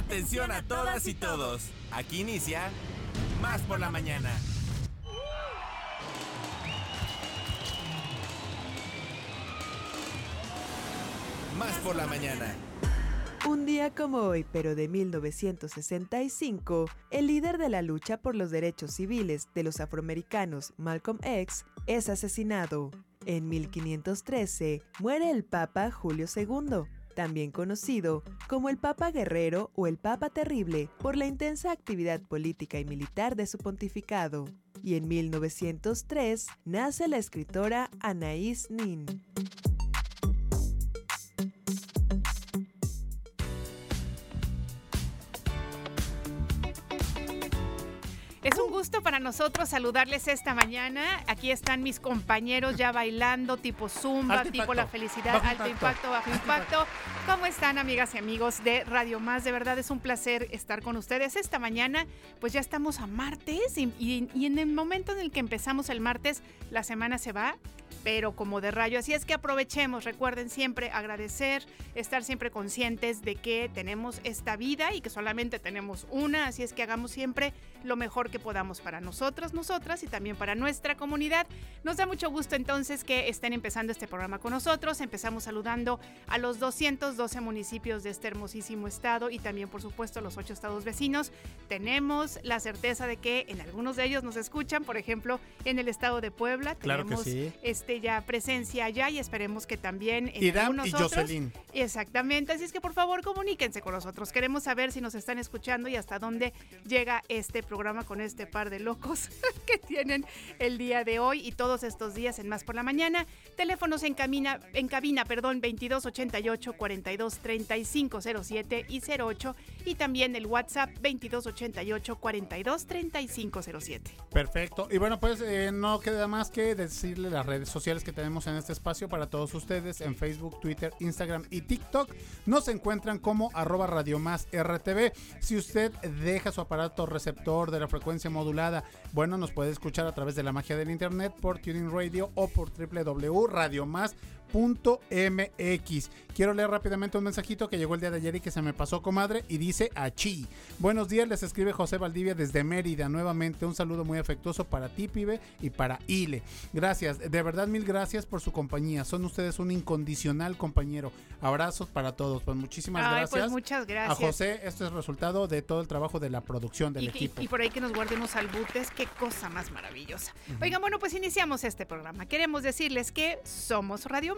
Atención a todas y todos. Aquí inicia Más por la mañana. Más por la mañana. Un día como hoy, pero de 1965, el líder de la lucha por los derechos civiles de los afroamericanos, Malcolm X, es asesinado. En 1513 muere el Papa Julio II, también conocido como el Papa Guerrero o el Papa Terrible por la intensa actividad política y militar de su pontificado. Y en 1903 nace la escritora Anaïs Nin. Gusto para nosotros saludarles esta mañana. Aquí están mis compañeros ya bailando, tipo zumba, Alto tipo impacto, la felicidad, alto impacto. impacto, bajo impacto. ¿Cómo están, amigas y amigos de Radio Más? De verdad es un placer estar con ustedes esta mañana. Pues ya estamos a martes y, y- y en el momento en el que empezamos el martes, la semana se va pero como de rayo. Así es que aprovechemos, recuerden siempre agradecer, estar siempre conscientes de que tenemos esta vida y que solamente tenemos una, así es que hagamos siempre lo mejor que podamos para nosotros, nosotras y también para nuestra comunidad. Nos da mucho gusto entonces que estén empezando este programa con nosotros. Empezamos saludando a los 212 municipios de este hermosísimo estado y también por supuesto a los ocho estados vecinos. Tenemos la certeza de que en algunos de ellos nos escuchan, por ejemplo, en el estado de Puebla. Claro que tenemos sí. este ya presencia allá y esperemos que también en Irán algunos y otros. Jocelyn. Exactamente, así es que por favor comuníquense con nosotros. Queremos saber si nos están escuchando y hasta dónde llega este programa con este par de locos que tienen el día de hoy y todos estos días en Más por la Mañana. Teléfonos en, camina, en cabina, perdón, 2288 42 35 07 y 08 y también el WhatsApp 2288 42 35 07. Perfecto. Y bueno, pues eh, no queda más que decirle las redes sociales que tenemos en este espacio para todos ustedes en Facebook, Twitter, Instagram y TikTok. Nos encuentran como arroba Radio Más RTV. Si usted deja su aparato receptor de la frecuencia modulada, bueno, nos puede escuchar a través de la magia del internet por Tuning Radio o por www.radiomás.mx. Quiero leer rápidamente un mensajito que llegó el día de ayer y que se me pasó, comadre, y dice achí. Buenos días, les escribe José Valdivia desde Mérida. Nuevamente un saludo muy afectuoso para ti, pibe, y para Ile. Gracias, de verdad mil gracias por su compañía. Son ustedes un incondicional compañero. Abrazos para todos. Pues muchísimas Ay, gracias. pues muchas A gracias. José, esto es resultado de todo el trabajo de la producción del y, equipo. y por ahí que nos guardemos albutes, qué cosa más maravillosa. Oigan, bueno, pues iniciamos este programa. Queremos decirles que somos Radio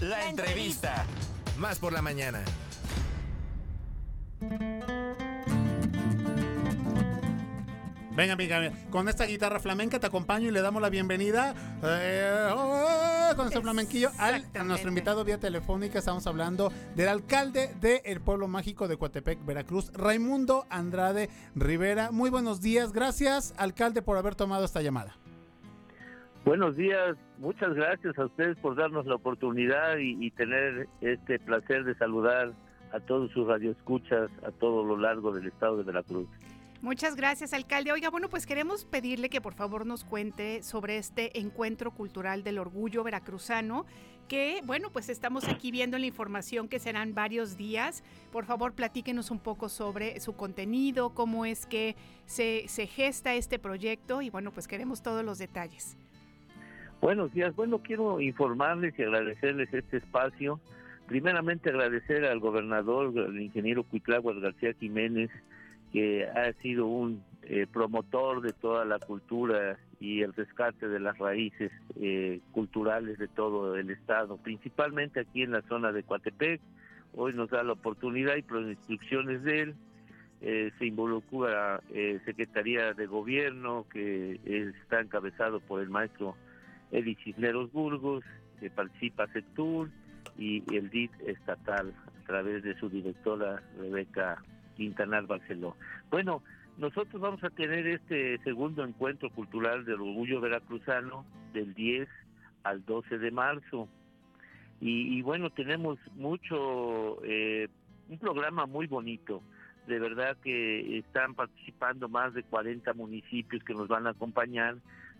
La entrevista. Más por la mañana. Venga, amiga, con esta guitarra flamenca te acompaño y le damos la bienvenida eh, oh, con este flamenquillo al a nuestro invitado vía telefónica. Estamos hablando del alcalde del pueblo mágico de Coatepec, Veracruz, Raimundo Andrade Rivera. Muy buenos días, gracias, alcalde, por haber tomado esta llamada. Buenos días, muchas gracias a ustedes por darnos la oportunidad y, tener este placer de saludar a todos sus radioescuchas a todo lo largo del estado de Veracruz. Muchas gracias, alcalde. Oiga, bueno, pues queremos pedirle que por favor nos cuente sobre este encuentro cultural del orgullo veracruzano, que, bueno, pues estamos aquí viendo la información que serán varios días. Por favor, platíquenos un poco sobre su contenido, cómo es que se gesta este proyecto y, bueno, pues queremos todos los detalles. Buenos días, bueno, quiero informarles y agradecerles este espacio. Primeramente agradecer al gobernador, el ingeniero Cuitláhuac García Jiménez, que ha sido un eh, promotor de toda la cultura y el rescate de las raíces eh, culturales de todo el estado, principalmente aquí en la zona de Coatepec. Hoy nos da la oportunidad y por instrucciones de él eh, se involucra eh, Secretaría de Gobierno que está encabezado por el maestro Eli Cisneros Burgos, que participa Sectur y el DIT estatal a través de su directora Rebeca Quintanar Barceló. Bueno, nosotros vamos a tener este segundo encuentro cultural del orgullo veracruzano del 10 al 12 de marzo. Y, bueno, tenemos mucho, eh, un programa muy bonito. De verdad que están participando más de 40 municipios que nos van a acompañar,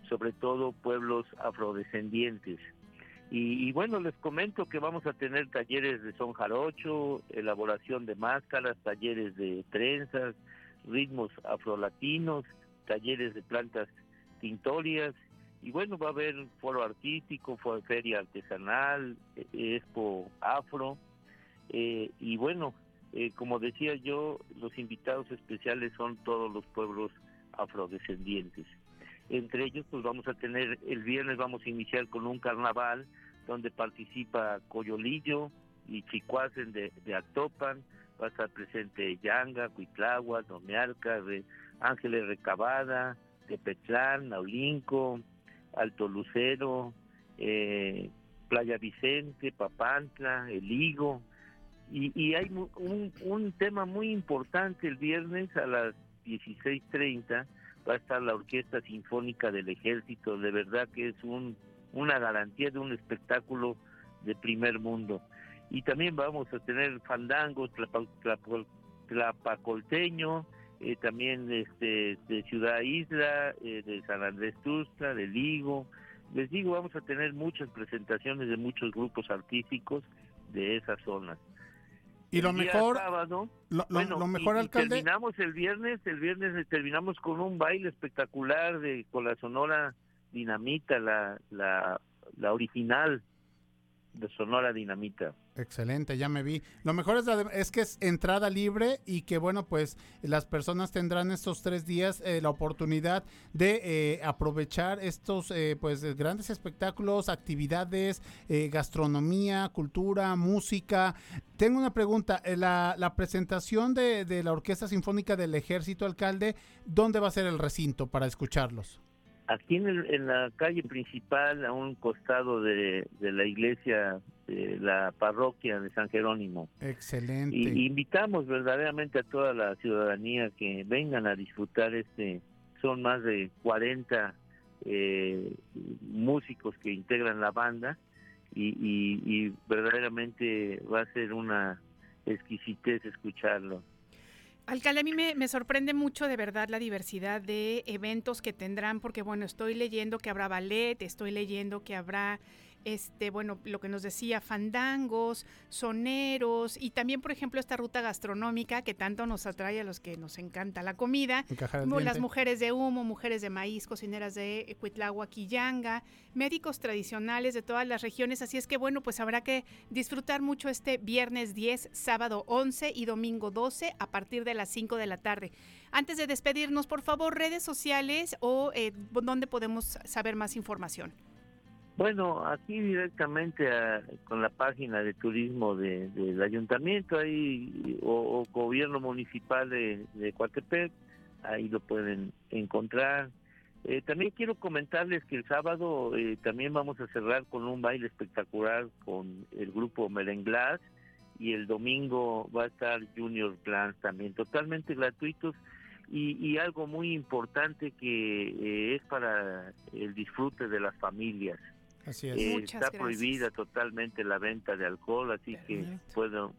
sobre todo pueblos afrodescendientes. Y, bueno, les comento que vamos a tener talleres de son jarocho, elaboración de máscaras, talleres de trenzas, ritmos afrolatinos, talleres de plantas tintorias, y bueno, va a haber foro artístico, feria artesanal, e, expo afro, eh, y bueno, eh, como decía yo, los invitados especiales son todos los pueblos afrodescendientes. Entre ellos, pues vamos a tener, el viernes vamos a iniciar con un carnaval donde participa Coyolillo y Chicuacen de, de Actopan, va a estar presente Yanga, Cuitlagua, Domealca, Ángeles Recabada, Tepetlán, Naulinco, Alto Lucero, eh, Playa Vicente, Papantla, El Higo, y, y hay un tema muy importante el viernes a las 16.30 va a estar la Orquesta Sinfónica del Ejército, de verdad que es un, una garantía de un espectáculo de primer mundo. Y también vamos a tener fandangos, tlapacolteño, eh, también este, de Ciudad Isla, eh, de San Andrés Tusta, de Ligo. Les digo, vamos a tener muchas presentaciones de muchos grupos artísticos de esa zona. Y lo mejor, lo, bueno, mejor alcalde. Terminamos el viernes, el viernes terminamos con un baile espectacular de con la Sonora Dinamita, la, la, la original de Sonora Dinamita. Excelente, ya me vi. Lo mejor es, que es entrada libre y que bueno, pues las personas tendrán estos tres días eh, la oportunidad de eh, aprovechar estos eh, pues grandes espectáculos, actividades, gastronomía, cultura, música. Tengo una pregunta, la, la presentación de, de la Orquesta Sinfónica del Ejército Alcalde, ¿dónde va a ser el recinto para escucharlos? Aquí en, en la calle principal, a un costado de, de la iglesia de la parroquia de San Jerónimo. Excelente. Y, invitamos verdaderamente a toda la ciudadanía que vengan a disfrutar este, son más de 40 eh, músicos que integran la banda y, y verdaderamente va a ser una exquisitez escucharlo. Alcalde, a mí me, sorprende mucho de verdad la diversidad de eventos que tendrán, porque bueno, estoy leyendo que habrá ballet, estoy leyendo que habrá este, bueno, lo que nos decía, fandangos, soneros y también, por ejemplo, esta ruta gastronómica que tanto nos atrae a los que nos encanta la comida, como las mujeres de humo, mujeres de maíz, cocineras de Cuitlagua, Quillanga, médicos tradicionales de todas las regiones, así es que bueno, pues habrá que disfrutar mucho este viernes 10, sábado 11 y domingo 12 a partir de las 5 de la tarde. Antes de despedirnos, por favor, redes sociales o eh, donde podemos saber más información. Bueno, aquí directamente con la página de turismo del ayuntamiento ahí o, gobierno municipal de, de Coatepec, ahí lo pueden encontrar. Eh, también quiero comentarles que el sábado eh, también vamos a cerrar con un baile espectacular con el grupo Merenglás y el domingo va a estar Junior Plans también, totalmente gratuitos y, y algo muy importante que eh, es para el disfrute de las familias. Así es. Eh, está prohibida totalmente la venta de alcohol, así que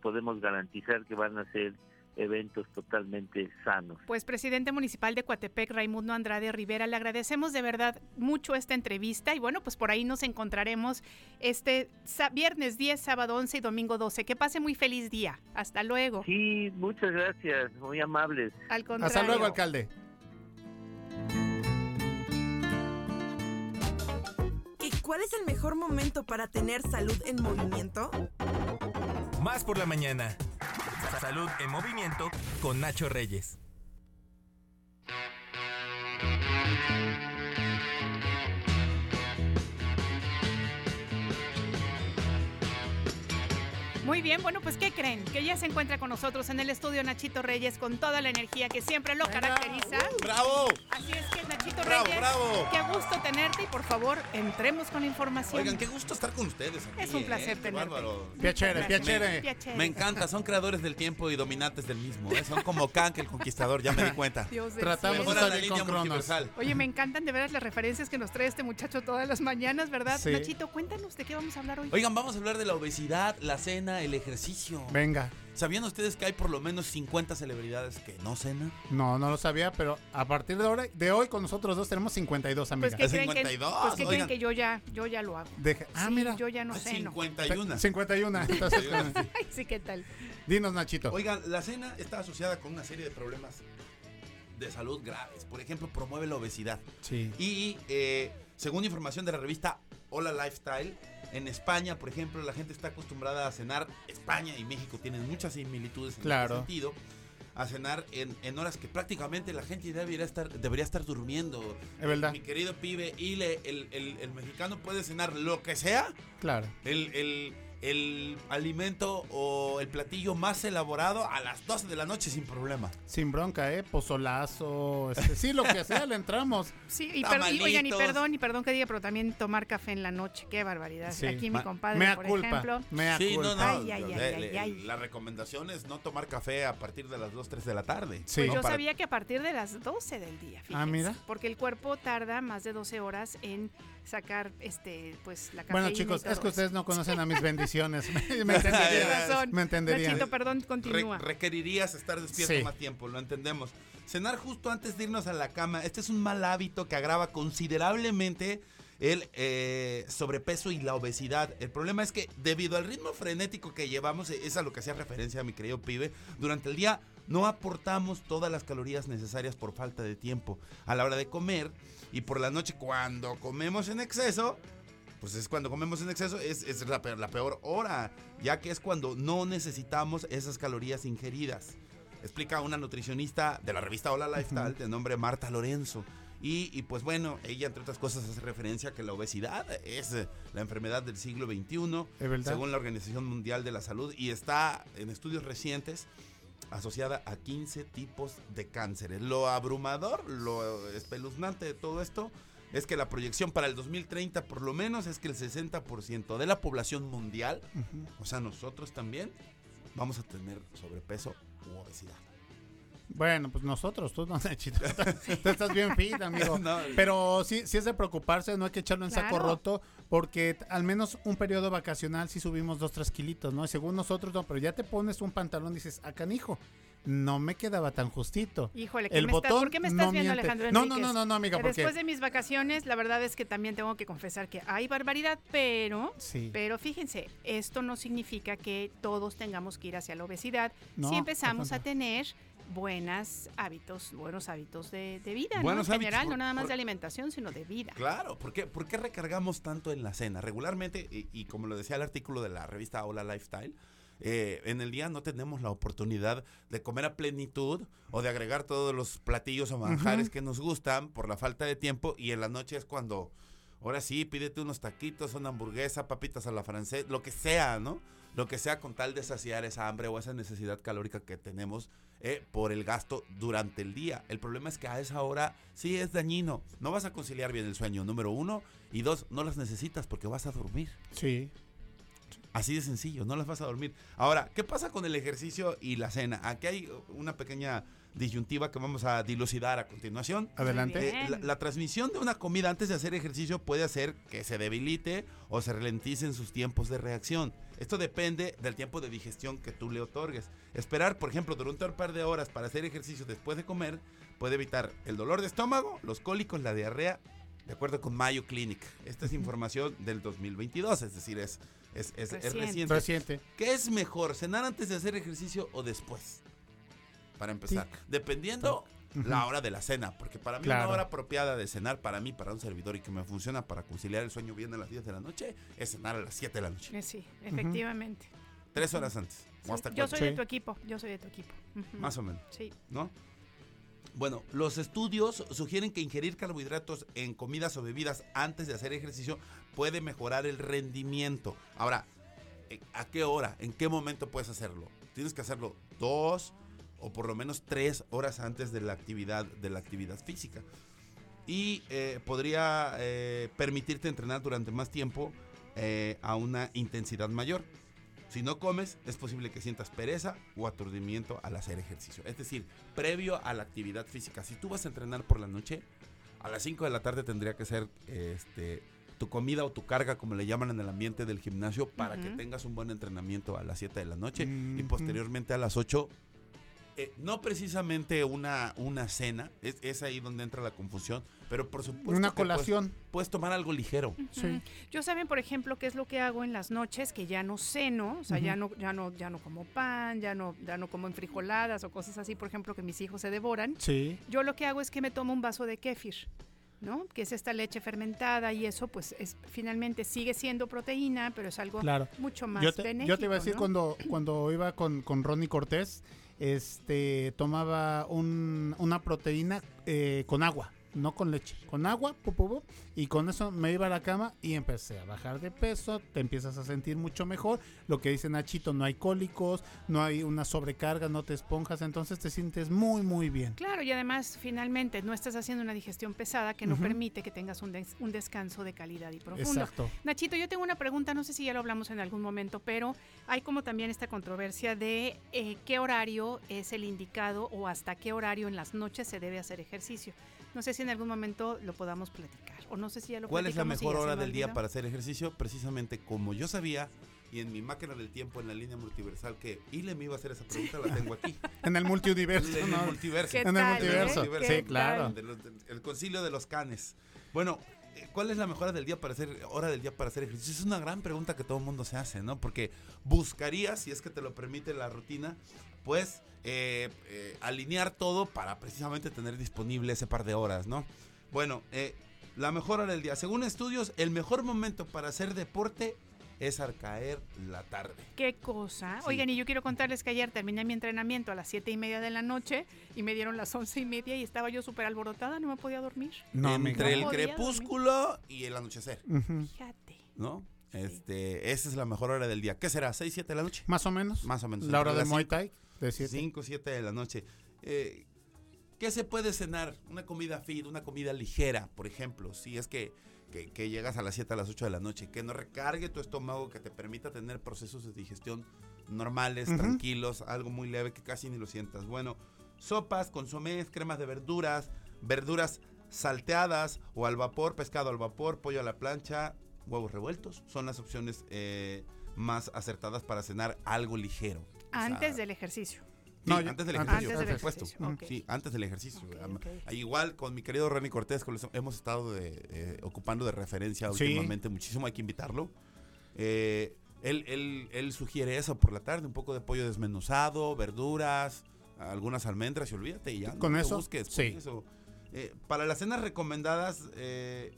podemos garantizar que van a ser eventos totalmente sanos. Pues presidente municipal de Coatepec, Raimundo Andrade Rivera, le agradecemos de verdad mucho esta entrevista y bueno, pues por ahí nos encontraremos este viernes 10, sábado 11 y domingo 12. Que pase muy feliz día. Hasta luego. Sí, muchas gracias, muy amables. Al contrario. Hasta luego, alcalde. ¿Cuál es el mejor momento para tener salud en movimiento? Más por la mañana. Salud en movimiento con Nacho Reyes. Muy bien, bueno, pues ¿qué creen? Que ya se encuentra con nosotros en el estudio Nachito Reyes con toda la energía que siempre lo caracteriza. ¡Bravo! Así es que Nachito Bravo, Reyes, bravo. qué gusto tenerte y por favor, entremos con la información. Oigan, qué gusto estar con ustedes aquí, Es un placer ¿eh? Tenerte. bárbaro. Piacere, piacere. Me encanta, son creadores del tiempo y dominantes del mismo. ¿eh? Son como Kank el conquistador, ya me di cuenta. Dios del Tratamos. Fuera la salir línea con Cronos. multiversal. Oye, me encantan de veras las referencias que nos trae este muchacho todas las mañanas, ¿verdad? Sí. Nachito, cuéntanos de qué vamos a hablar hoy. Oigan, vamos a hablar de la obesidad, la cena, el ejercicio. Venga. ¿Sabían ustedes que hay por lo menos 50 celebridades que no cenan? No, no lo sabía, pero a partir de ahora, de hoy con nosotros dos tenemos 52 Pues amigas. que Es creen que, 52, pues que, creen que yo ya, yo ya lo hago. Ah, Sí, mira. yo ya no Hay sé, no. 51. 51. Entonces, Ay, sí, ¿qué tal? dinos, Nachito. Oigan, la cena está asociada con una serie de problemas de salud graves. Por ejemplo, promueve la obesidad. Sí. Y eh, según información de la revista Hola Lifestyle, en España, por ejemplo, la gente está acostumbrada a cenar. España y México tienen muchas similitudes en Claro. este sentido. A cenar en, en horas que prácticamente la gente debería estar, debería estar durmiendo. Es verdad. Mi querido pibe, y le- el, el- el mexicano puede cenar lo que sea. Claro. El, el- el alimento o el platillo más elaborado a las 12 de la noche sin problema. Sin bronca, ¿eh? Pozolazo. este, sí, lo que sea, le entramos. Sí, y, per- y, oigan, y perdón, y perdón que diga, pero también tomar café en la noche, qué barbaridad. Sí. Aquí mi compadre, Mea por culpa. ejemplo. Mea Sí, culpa. no, no. Ay, ay, ay, le- ay, le-. La recomendación es no tomar café a partir de las 2, 3 de la tarde. Sí. Pues ¿no? yo Para- sabía que a partir de las 12 del día, fíjense, Ah, mira. porque el cuerpo tarda más de 12 horas en sacar este pues la cafeína Bueno, y chicos, todo es que eso. ustenes no conocen a mis bendiciones. me, me entenderían. razón. Me entenderían. Nachito, perdón, Re- continúa. requerirías estar despierto Sí. más tiempo, lo entendemos. Cenar justo antes de irnos a la cama, este es un mal hábito que agrava considerablemente el eh, sobrepeso y la obesidad. El problema es que debido al ritmo frenético que llevamos, es a lo que hacía referencia mi querido pibe, durante el día no aportamos todas las calorías necesarias por falta de tiempo. A la hora de comer y por la noche cuando comemos en exceso, pues es cuando comemos en exceso, es, es la, peor, la peor hora, ya que es cuando no necesitamos esas calorías ingeridas. Explica una nutricionista de la revista Hola Lifestyle de nombre Marta Lorenzo. Y, y, pues bueno, ella entre otras cosas hace referencia a que la obesidad es eh, la enfermedad del siglo XXI, según la Organización Mundial de la Salud, y está en estudios recientes asociada a 15 tipos de cánceres. Lo abrumador, lo espeluznante de todo esto es que la proyección para el 2030 por lo menos es que el 60% de la población mundial, o sea nosotros también, vamos a tener sobrepeso u obesidad. Bueno, pues nosotros, tú no, Nachito. Tú estás bien fit, amigo. No, Pero sí, sí es de preocuparse, no hay que echarlo en saco roto, porque al menos un periodo vacacional sí subimos dos, tres kilitos, ¿no? Y según nosotros, no, pero ya te pones un pantalón y dices, acá, canijo, no me quedaba tan justito. Híjole, ¿qué El me está- botón ¿por qué me estás no viendo, miente. Alejandro No, Enríquez? no, no, no, no, amiga, Que porque... Después de mis vacaciones, la verdad es que también tengo que confesar que hay barbaridad, pero Sí. Pero fíjense, esto no significa que todos tengamos que ir hacia la obesidad No, si empezamos a tener buenos hábitos, buenos hábitos de, de vida. En general, por- no nada más por- de alimentación, sino de vida. Claro, ¿por qué, por qué recargamos tanto en la cena? Regularmente, y, y como lo decía el artículo de la revista Hola Lifestyle, eh, en el día no tenemos la oportunidad de comer a plenitud o de agregar todos los platillos o manjares que nos gustan por la falta de tiempo y en la noche es cuando, ahora sí, pídete unos taquitos, una hamburguesa, papitas a la francés, lo que sea, ¿no? Lo que sea con tal de saciar esa hambre o esa necesidad calórica que tenemos eh, por el gasto durante el día. El problema es que a esa hora sí es dañino. No vas a conciliar bien el sueño, número uno. Y dos, no las necesitas porque vas a dormir. Sí. Así de sencillo, no las vas a dormir. Ahora, ¿qué pasa con el ejercicio y la cena? Aquí hay una pequeña disyuntiva que vamos a dilucidar a continuación. Adelante. Eh, la, la transmisión de una comida antes de hacer ejercicio puede hacer que se debilite o se ralenticen sus tiempos de reacción. Esto depende del tiempo de digestión que tú le otorgues. Esperar, por ejemplo, durante un par de horas para hacer ejercicio después de comer puede evitar el dolor de estómago, los cólicos, la diarrea, de acuerdo con Mayo Clinic. Esta es información del 2022, es decir, es, es, es- es Reciente. reciente. Reciente. ¿Qué es mejor, cenar antes de hacer ejercicio o después? Para empezar, dependiendo la hora de la cena, porque para mí Claro. una hora apropiada de cenar para mí, para un servidor y que me funciona para conciliar el sueño bien a las 10 de la noche, es cenar a las 7 de la noche. Eh, Sí, efectivamente. Tres horas antes. o Sí, hasta yo soy de tu equipo, yo soy de tu equipo. Más o menos, Sí. ¿no? Bueno, los estudios sugieren que ingerir carbohidratos en comidas o bebidas antes de hacer ejercicio puede mejorar el rendimiento. Ahora, eh, ¿a qué hora? ¿En qué momento puedes hacerlo? Tienes que hacerlo dos o por lo menos tres horas antes de la actividad, de la actividad física. Y eh, podría eh, permitirte entrenar durante más tiempo eh, a una intensidad mayor. Si no comes, es posible que sientas pereza o aturdimiento al hacer ejercicio. Es decir, previo a la actividad física. Si tú vas a entrenar por la noche, a las 5 de la tarde tendría que ser este, tu comida o tu carga, como le llaman en el ambiente del gimnasio, para que tengas un buen entrenamiento a las 7 de la noche y posteriormente a las 8. Eh, no precisamente una, una cena, es, es ahí donde entra la confusión, pero por supuesto Una que puedes- colación. puedes tomar algo ligero. Sí. Yo saben, por ejemplo, qué es lo que hago en las noches, que ya no ceno, o sea, ya no, ya no, ya no como pan, ya no, ya no como enfrijoladas o cosas así, por ejemplo, que mis hijos se devoran. Sí. Yo lo que hago es que me tomo un vaso de kéfir, ¿no? Que es esta leche fermentada y eso, pues, es finalmente sigue siendo proteína, pero es algo Claro. mucho más Yo te, benéfico. yo te iba a decir ¿no? cuando, cuando iba con, con Ronnie Cortés, este tomaba un- una proteína eh, con agua, no con leche, con agua, pu, pu, pu, y con eso me iba a la cama y empecé a bajar de peso, te empiezas a sentir mucho mejor, lo que dice Nachito, no hay cólicos, no hay una sobrecarga, no te esponjas, entonces te sientes muy muy bien. Claro, y además, finalmente, no estás haciendo una digestión pesada que no permite que tengas un, des- un descanso de calidad y profundo. Exacto. Nachito, yo tengo una pregunta, no sé si ya lo hablamos en algún momento, pero hay como también esta controversia de eh, qué horario es el indicado o hasta qué horario en las noches se debe hacer ejercicio. No sé si en algún momento lo podamos platicar o no sé si ya lo ¿Cuál es la mejor hora del día para hacer ejercicio? Precisamente como yo sabía y en mi máquina del tiempo en la línea multiversal que Ile me iba a hacer esa pregunta, la tengo aquí. En el multiuniverso, en el multiverso. ¿Qué En el tal, multiverso, eh? sí, ¿Qué claro. el concilio de los canes. Bueno, eh, ¿cuál es la mejor hora del día para hacer hora del día para hacer ejercicio? Es una gran pregunta que todo el mundo se hace, ¿no? Porque buscarías, si es que te lo permite la rutina, pues eh, eh, alinear todo para precisamente tener disponible ese par de horas, ¿no? Bueno, eh, la mejor hora del día. Según estudios, el mejor momento para hacer deporte es al caer la tarde. ¿Qué cosa? Sí. Oigan, y yo quiero contarles que ayer terminé mi entrenamiento a las siete y media de la noche y me dieron las once y media y estaba yo súper alborotada, no me podía dormir. No, Entre el No crepúsculo y el anochecer. Fíjate. ¿no? Este, esa es la mejor hora del día. ¿Qué será? ¿6, 7 de la noche? Más o menos. Más o menos. La hora de Muay Thai, de siete. 5, 7 de la noche. Eh, ¿Qué se puede cenar? Una comida fit, una comida ligera, por ejemplo. Si es que, que- que llegas a las 7, a las 8 de la noche. Que no recargue tu estómago, que te permita tener procesos de digestión normales, tranquilos, algo muy leve que casi ni lo sientas. Bueno, sopas, consomés, cremas de verduras, verduras salteadas o al vapor, pescado al vapor, pollo a la plancha, huevos revueltos. Son las opciones eh, más acertadas para cenar algo ligero. O sea, Antes del ejercicio. Sí, No, yo- antes del ejercicio, Antes del por supuesto. ejercicio. Sí, antes del ejercicio. Igual con mi querido Ronnie Cortés, con los hemos estado de, eh, ocupando de referencia Sí. últimamente muchísimo, hay que invitarlo. Eh, él, él- él sugiere eso por la tarde, un poco de pollo desmenuzado, verduras, algunas almendras y olvídate y ya. ¿Con no eso? busques, Sí. eso. Eh, para las cenas recomendadas, eh,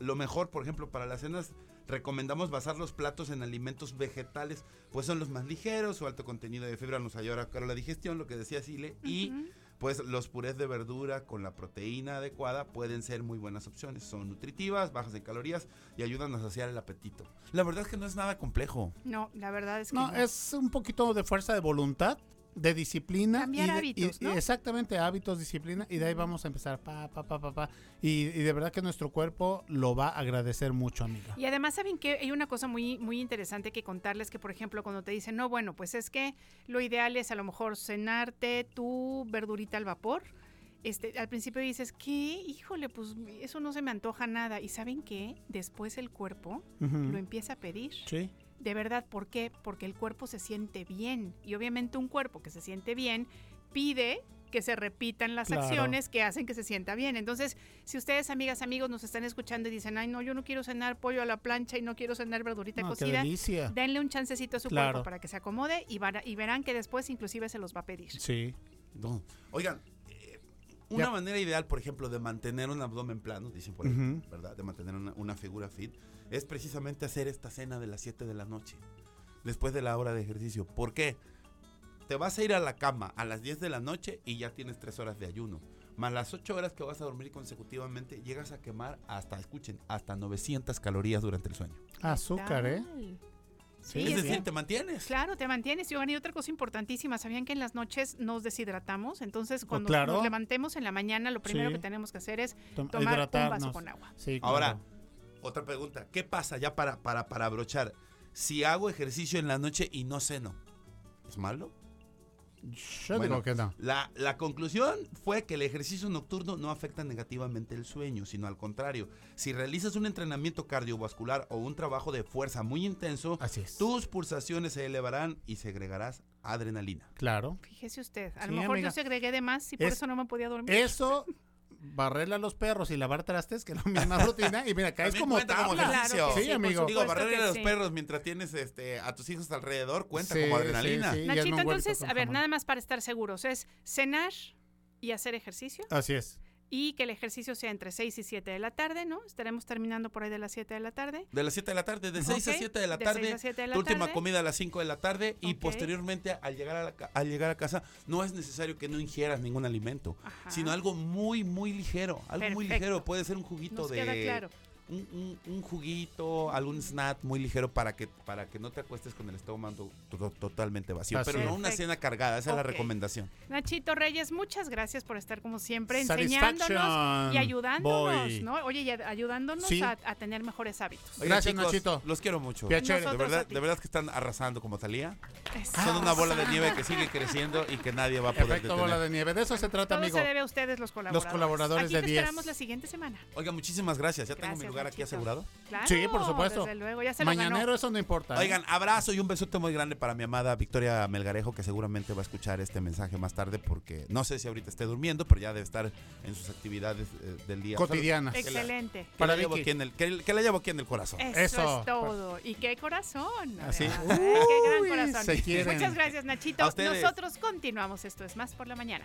lo mejor, por ejemplo, para las cenas recomendamos basar los platos en alimentos vegetales, pues son los más ligeros, su alto contenido de fibra nos ayuda a la digestión, lo que decía Sile, y pues los purés de verdura con la proteína adecuada pueden ser muy buenas opciones. Son nutritivas, bajas en calorías y ayudan a saciar el apetito. La verdad es que no es nada complejo. No, la verdad es que No, no. es un poquito de fuerza de voluntad, de disciplina. Cambiar y de- hábitos, y- ¿no? Exactamente, hábitos, disciplina. Y de ahí vamos a empezar, pa, pa, pa, pa, pa. Y, y de verdad que nuestro cuerpo lo va a agradecer mucho, amiga. Y además, ¿saben que Hay una cosa muy, muy interesante que contarles, que por ejemplo, cuando te dicen, no, bueno, pues es que lo ideal es a lo mejor cenarte tu verdurita al vapor. Este, al principio dices, ¿qué? Híjole, pues eso no se me antoja nada. ¿Y saben qué? Después el cuerpo lo empieza a pedir. Sí. De verdad, ¿por qué? Porque el cuerpo se siente bien. Y obviamente un cuerpo que se siente bien pide que se repitan las Claro. acciones que hacen que se sienta bien. Entonces, si ustedes, amigas, amigos, nos están escuchando y dicen, ay, no, yo no quiero cenar pollo a la plancha y no quiero cenar verdurita No, cocida, denle un chancecito a su Claro. cuerpo para que se acomode y, van a- y verán que después inclusive se los va a pedir. Sí. No. Oigan, una Ya. manera ideal, por ejemplo, de mantener un abdomen plano, dicen por ahí, Ujú. ¿verdad? De mantener una, una figura fit, es precisamente hacer esta cena de las 7 de la noche, después de la hora de ejercicio. ¿Por qué? Te vas a ir a la cama a las 10 de la noche y ya tienes 3 horas de ayuno. Más las 8 horas que vas a dormir consecutivamente, llegas a quemar hasta, escuchen, hasta 900 calorías durante el sueño. Azúcar, ¿eh? Sí, es es decir, bien. te mantienes. Claro, te mantienes. Y otra cosa importantísima, ¿sabían que en las noches nos deshidratamos? Entonces, cuando Oh, claro. nos levantemos en la mañana, lo primero Sí. que tenemos que hacer es Tom- tomar un vaso con agua. Sí, Ahora, otra pregunta. ¿Qué pasa ya para, para, para abrochar? Si hago ejercicio en la noche y no ceno, ¿es malo? Yo bueno, digo que no. La, la conclusión fue que el ejercicio nocturno no afecta negativamente el sueño, sino al contrario. Si realizas un entrenamiento cardiovascular o un trabajo de fuerza muy intenso, Así es. tus pulsaciones se elevarán y segregarás adrenalina. Claro. Fíjese usted, a Sí, lo mejor amiga. yo segregué de más y por Es- eso no me podía dormir. Eso, barrerle a los perros y lavar trastes, que es la misma rutina. Y mira, caes como cuenta como. Claro Sí, por amigo. Digo, supuesto barrer que a los sí. perros mientras tienes este, a tus hijos alrededor cuenta Sí, como sí, adrenalina. sí. Nachito, entonces, a ver, jamón. nada más para estar seguros, es cenar y hacer ejercicio Así es. Y que el ejercicio sea entre 6 y 7 de la tarde, ¿no? Estaremos terminando por ahí de las 7 de la tarde. De las 7 de la tarde, de 6 a Ok, 7 de la de tarde. 6 a 7 de la tu última tarde. comida a las 5 de la tarde y Ok. posteriormente al llegar a, la al llegar a casa no es necesario que no ingieras ningún alimento, Ajá. sino algo muy muy ligero, algo muy Perfecto. ligero, puede ser un juguito Nos de queda claro. Un, un- un juguito, algún snack muy ligero para que para que no te acuestes con el estómago to- totalmente vacío, pero no una cena cargada, esa es la recomendación. Nachito Reyes, muchas gracias por estar como siempre enseñándonos y ayudándonos, boy. ¿no? Oye, y ayudándonos Sí. a, a tener mejores hábitos. Gracias, chicos, Nachito. Los quiero mucho. Piacere. De verdad, de verdad que están arrasando como Talía. Eso. Son una bola de nieve que sigue creciendo y que nadie va a poder Efecto bola detener. de nieve. De eso se trata, Todo amigo. se debe a ustedes los colaboradores. colaboradores Aquí de te 10. esperamos la siguiente semana. Oiga, muchísimas gracias. ¿Ya tengo mi Gracias, lugar aquí asegurado? Claro, Sí, por supuesto. Desde luego, ya se Mañanero, ganó. eso no importa. ¿eh? Oigan, abrazo y un besote muy grande para mi amada Victoria Melgarejo, que seguramente va a escuchar este mensaje más tarde, porque no sé si ahorita esté durmiendo, pero ya debe estar en sus actividades eh, del día. Cotidianas. Que la- Excelente. Que, Para la llevo aquí en el, que, que la llevo aquí en el corazón. Eso, Eso. es todo. Y qué corazón. Así. Qué gran corazón. se quieren. Muchas gracias, Nachito. Nosotros continuamos. Esto es más por la mañana.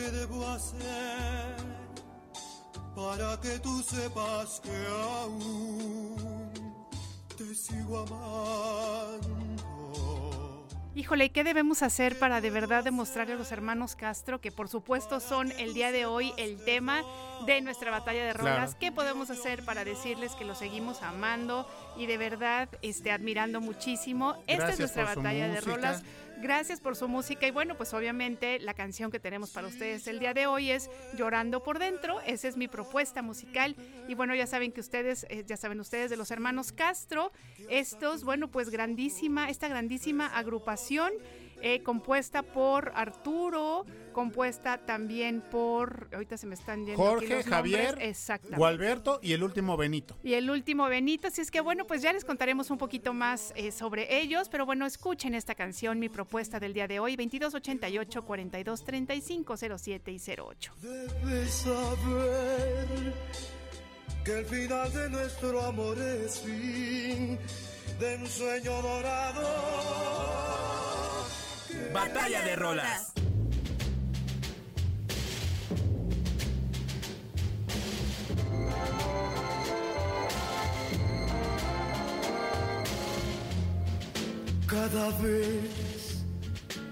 ¿Qué debo hacer para que tú sepas que aún te sigo amando? Híjole, ¿y qué debemos hacer para de verdad demostrarle a los hermanos Castro que por supuesto son el día de hoy el tema de nuestra batalla de rolas? Claro. ¿Qué podemos hacer para decirles que los seguimos amando y de verdad este, admirando muchísimo? Esta es nuestra batalla de rolas. Gracias por su música y bueno, pues obviamente la canción que tenemos para ustedes el día de hoy es Llorando por dentro. Esa es mi propuesta musical y bueno, ya saben que ustedes, eh, ya saben ustedes de los hermanos Castro, estos, bueno, pues grandísima, esta grandísima agrupación eh, compuesta por Arturo, compuesta también por, ahorita se me están yendo aquí Jorge, los Javier. Gualberto y el último Benito. Y el último Benito, así es que bueno, pues ya les contaremos un poquito más eh, sobre ellos, pero bueno, escuchen esta canción, mi propuesta del día de hoy, 2288 42 35 07 y 08. Debes saber que el final de nuestro amor es fin de un sueño dorado. Batalla de rolas. Cada vez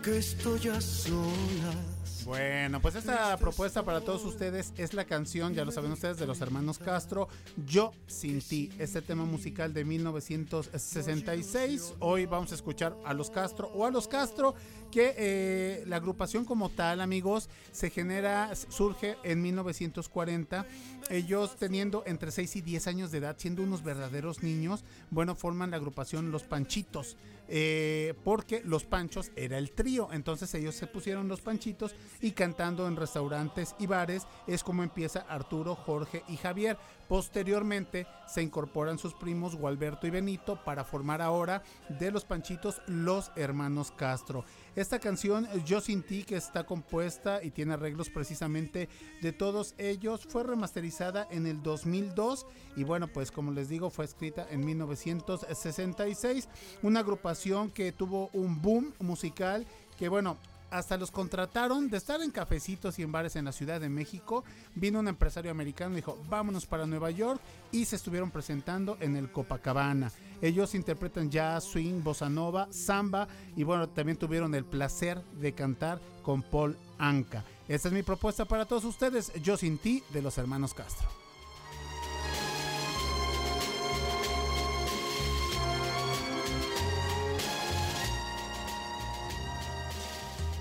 que estoy a solas. Bueno, pues esta propuesta para todos ustedes es la canción, ya lo saben ustedes, de los hermanos Castro, Yo sin ti, este tema musical de 1966. Hoy vamos a escuchar a los Castro o a los Castro, que eh, la agrupación como tal, amigos, se genera, surge en 1940. Ellos teniendo entre 6 y 10 años de edad, siendo unos verdaderos niños, bueno, forman la agrupación Los Panchitos. eh, porque los Panchos era el trío, entonces ellos se pusieron los Panchitos y cantando en restaurantes y bares es como empieza Arturo, Jorge y Javier. Posteriormente se incorporan sus primos Gualberto y Benito para formar ahora de los Panchitos los hermanos Castro. Esta canción Yo sin ti que está compuesta y tiene arreglos precisamente de todos ellos fue remasterizada en el 2002 y bueno pues como les digo fue escrita en 1966 una agrupación que tuvo un boom musical que bueno hasta los contrataron de estar en cafecitos y en bares en la Ciudad de México. Vino un empresario americano y dijo, vámonos para Nueva York y se estuvieron presentando en el Copacabana. Ellos interpretan jazz, swing, bossa nova, samba y bueno, también tuvieron el placer de cantar con Paul Anka. Esta es mi propuesta para todos ustedes, Yo sin ti, de los hermanos Castro.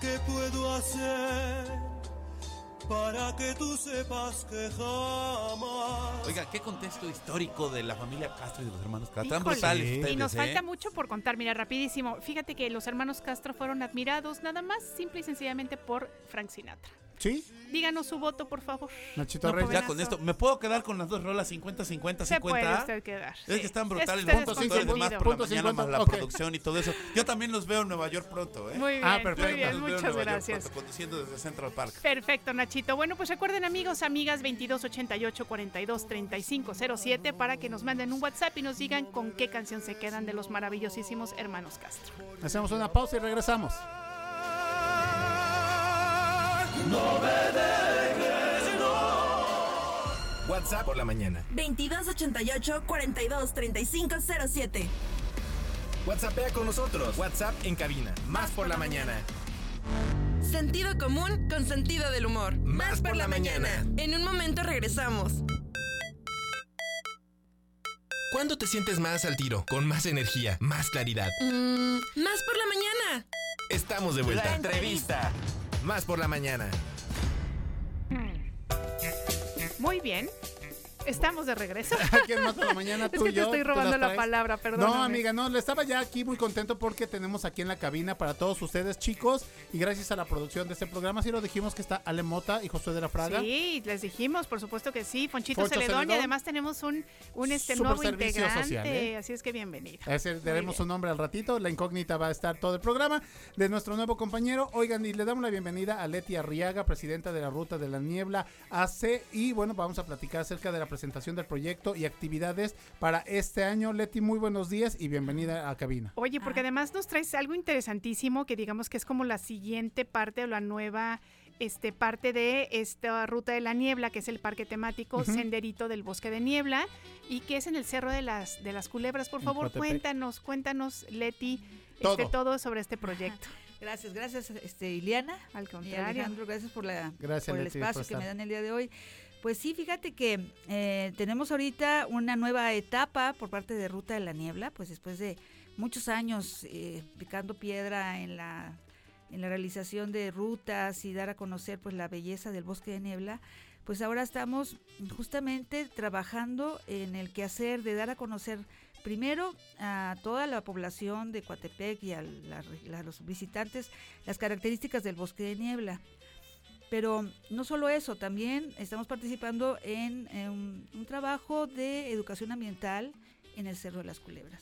¿Qué puedo hacer para que tú sepas que jamás? Oiga, qué contexto histórico de la familia Castro y de los hermanos Castro. Híjole, brutales y ustedes, nos ¿eh? falta mucho por contar, mira, rapidísimo. Fíjate que los hermanos Castro fueron admirados nada más, simple y sencillamente por Frank Sinatra. ¿Sí? Díganos su voto, por favor. Nachito No, Reyes. Ya con esto, ¿me puedo quedar con las dos rolas 50, 50, Se 50? puede usted quedar. Es sí. que están Es brutales es compositores demás por la Punto mañana 50, más la producción y todo eso. Yo también los veo en Nueva York pronto, ¿eh? Muy bien, Ah, perfecto. muy bien, muchas gracias. pronto, conduciendo desde Central Park. Perfecto, Nachito. Bueno, pues recuerden, amigos, amigas, 2288 42 35 07 para que nos manden un WhatsApp y nos digan con qué canción se quedan de los maravillosísimos hermanos Castro. Hacemos una pausa y regresamos. WhatsApp por la mañana. 2288 42 35 07. WhatsAppea con nosotros. WhatsApp en cabina. Más por la mañana. Sentido común con sentido del humor. Más por la mañana. En un momento regresamos. ¿Cuándo te sientes más al tiro? Con más energía, más claridad. Mm, más por la mañana. Estamos de vuelta. entrevista. Más por la mañana. Muy bien. Estamos de regreso. Aquí en Más por la Mañana Es tú que y te yo, estoy las robando la palabra, perdón. No, amiga, no, le estaba ya aquí muy contento porque tenemos aquí en la cabina para todos ustedes, chicos, y gracias a la producción de este programa, sí lo dijimos que está Ale Mota y José de la Fraga. Sí, les dijimos, por supuesto que sí, Fonchito Foncho Celedón, y además tenemos un, un este nuevo integrante, social, ¿eh? así es que bienvenido. Ese daremos su nombre al ratito. La incógnita va a estar todo el programa de nuestro nuevo compañero. Oigan, y le damos la bienvenida a Leti Arriaga, presidenta de la Ruta de la Niebla AC. Y bueno, vamos a platicar acerca de la presentación del proyecto y actividades para este año. Leti, muy buenos días y bienvenida a cabina. Oye, porque además nos traes algo interesantísimo que digamos que es como la siguiente parte o la nueva este, parte de esta ruta de la niebla, que es el parque temático Senderito del Bosque de Niebla, y que es en el Cerro de las, de las Culebras. Por En favor, cuéntanos, cuéntanos, Leti, Todo. Este, todo sobre este proyecto. Gracias, gracias, este, Iliana. Al Y contrario. Alejandro, gracias por, la, Gracias, por el Leti, espacio por que me dan el día de hoy. Pues sí, fíjate que eh, tenemos ahorita una nueva etapa por parte de Ruta de la Niebla, pues después de muchos años eh, picando piedra en la, en la realización de rutas y dar a conocer pues la belleza del bosque de niebla, pues ahora estamos justamente trabajando en el quehacer de dar a conocer primero a toda la población de Coatepec y a, la- a los visitantes las características del bosque de niebla. Pero no solo eso, también estamos participando en, en un, un trabajo de educación ambiental en el Cerro de las Culebras.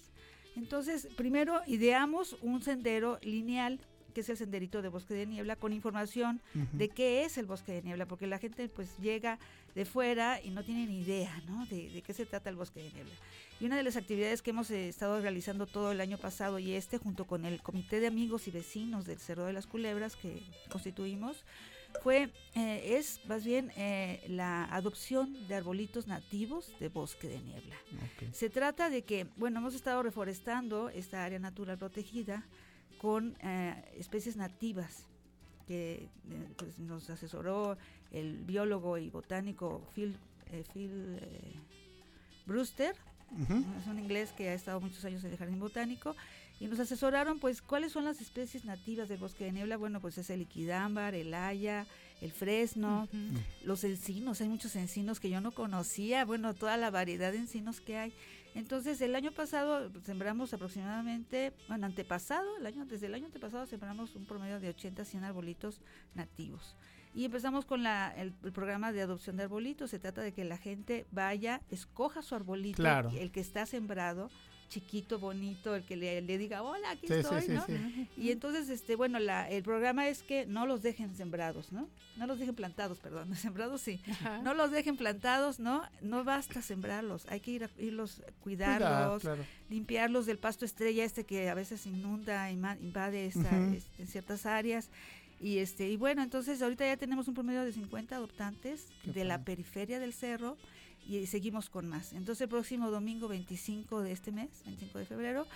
Entonces, primero ideamos un sendero lineal, que es el senderito de bosque de niebla, con información de qué es el bosque de niebla, porque la gente pues llega de fuera y no tiene ni idea ¿no? de, de qué se trata el bosque de niebla. Y una de las actividades que hemos eh, estado realizando todo el año pasado y este, junto con el Comité de Amigos y Vecinos del Cerro de las Culebras que constituimos, fue, eh, es más bien eh, la adopción de arbolitos nativos de bosque de niebla. Se trata de que, bueno, hemos estado reforestando esta área natural protegida con eh, especies nativas que eh, pues, nos asesoró el biólogo y botánico Phil, eh, Phil Brewster, es un inglés que ha estado muchos años en el jardín botánico y nos asesoraron pues cuáles son las especies nativas del bosque de niebla. Bueno, pues es el liquidámbar, el haya, el fresno, los encinos, hay muchos encinos que yo no conocía, bueno, toda la variedad de encinos que hay. Entonces, el año pasado sembramos aproximadamente, bueno, antepasado, el año, desde el año antepasado sembramos un promedio de 80 100 arbolitos nativos. Y empezamos con la, el, el programa de adopción de arbolitos. Se trata de que la gente vaya, escoja su arbolito, Claro. el que está sembrado, chiquito, bonito, el que le, le diga, hola, aquí Sí, estoy, sí, ¿no? sí. Y entonces, este, bueno, la, el programa es que no los dejen sembrados, ¿no? No los dejen plantados, perdón, sembrados sí. Ajá. No los dejen plantados, ¿no? No basta sembrarlos, hay que ir a, irlos, cuidarlos, Cuidado, claro. limpiarlos del pasto estrella este que a veces inunda, invade esta- este, en ciertas áreas. Y este y bueno, entonces ahorita ya tenemos un promedio de 50 adoptantes Qué de la periferia del cerro y seguimos con más. Entonces el próximo domingo 25 de este mes, 25 de febrero,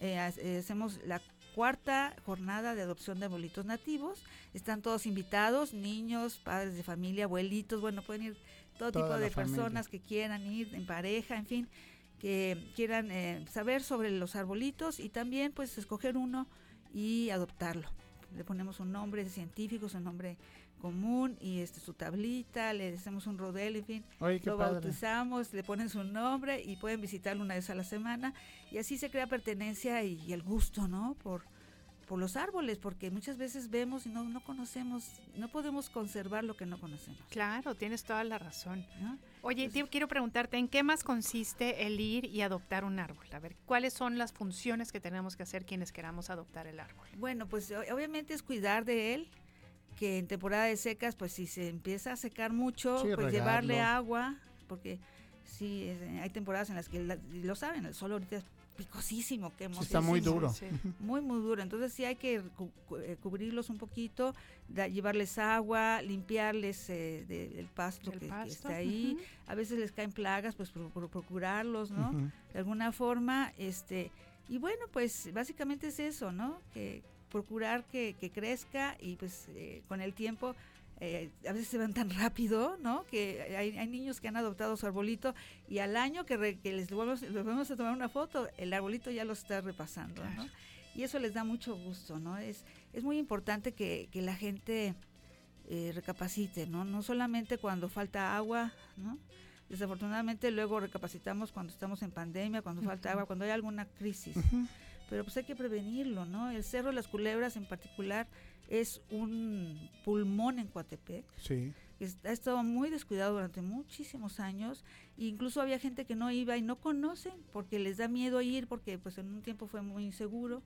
eh, eh, hacemos la cuarta jornada de adopción de abuelitos nativos. Están todos invitados, niños, padres de familia, abuelitos, bueno, pueden ir todo Toda tipo de familia. personas que quieran ir en pareja, en fin, que quieran eh, saber sobre los arbolitos y también pues escoger uno y adoptarlo. Le ponemos un nombre científico, su nombre común y este su tablita, le hacemos un rodel, en fin, Oye, lo padre. bautizamos, le ponen su nombre y pueden visitarlo una vez a la semana y así se crea pertenencia y, y el gusto, ¿no? Por, por los árboles, porque muchas veces vemos y no, no conocemos, no podemos conservar lo que no conocemos. Claro, tienes toda la razón. ¿no? Oye, quiero preguntarte, ¿en qué más consiste el ir y adoptar un árbol? A ver, ¿cuáles son las funciones que tenemos que hacer quienes queramos adoptar el árbol? Bueno, pues obviamente es cuidar de él, que en temporada de secas, pues si se empieza a secar mucho, Sí, pues llevarle agua, porque sí, es- eh, hay temporadas en las que, la- lo saben, el sol ahorita es picosísimo, que Sí, está muy duro. Sí, muy muy duro. Entonces sí hay que cu- eh, cubrirlos un poquito da- llevarles agua limpiarles eh, de- el pasto El que, está ahí. a veces les caen plagas pues pro- pro- procurarlos no de alguna forma este y bueno pues básicamente es eso no que procurar que, que crezca y pues eh, con el tiempo eh, a veces se van tan rápido, ¿no? Que hay, hay niños que han adoptado su arbolito y al año que, re- que les volvemos, les volvemos a tomar una foto, el arbolito ya lo está repasando, ¿no? Y eso les da mucho gusto, ¿no? Es, es muy importante que, que la gente eh, recapacite, ¿no? No solamente cuando falta agua, ¿no? Desafortunadamente luego recapacitamos cuando estamos en pandemia, cuando falta agua, cuando hay alguna crisis. Pero pues hay que prevenirlo, ¿no? El Cerro de las Culebras en particular es un pulmón en Coatepec. Sí. ha estado muy descuidado durante muchísimos años. E incluso había gente que no iba y no conocen porque les da miedo ir porque pues en un tiempo fue muy inseguro.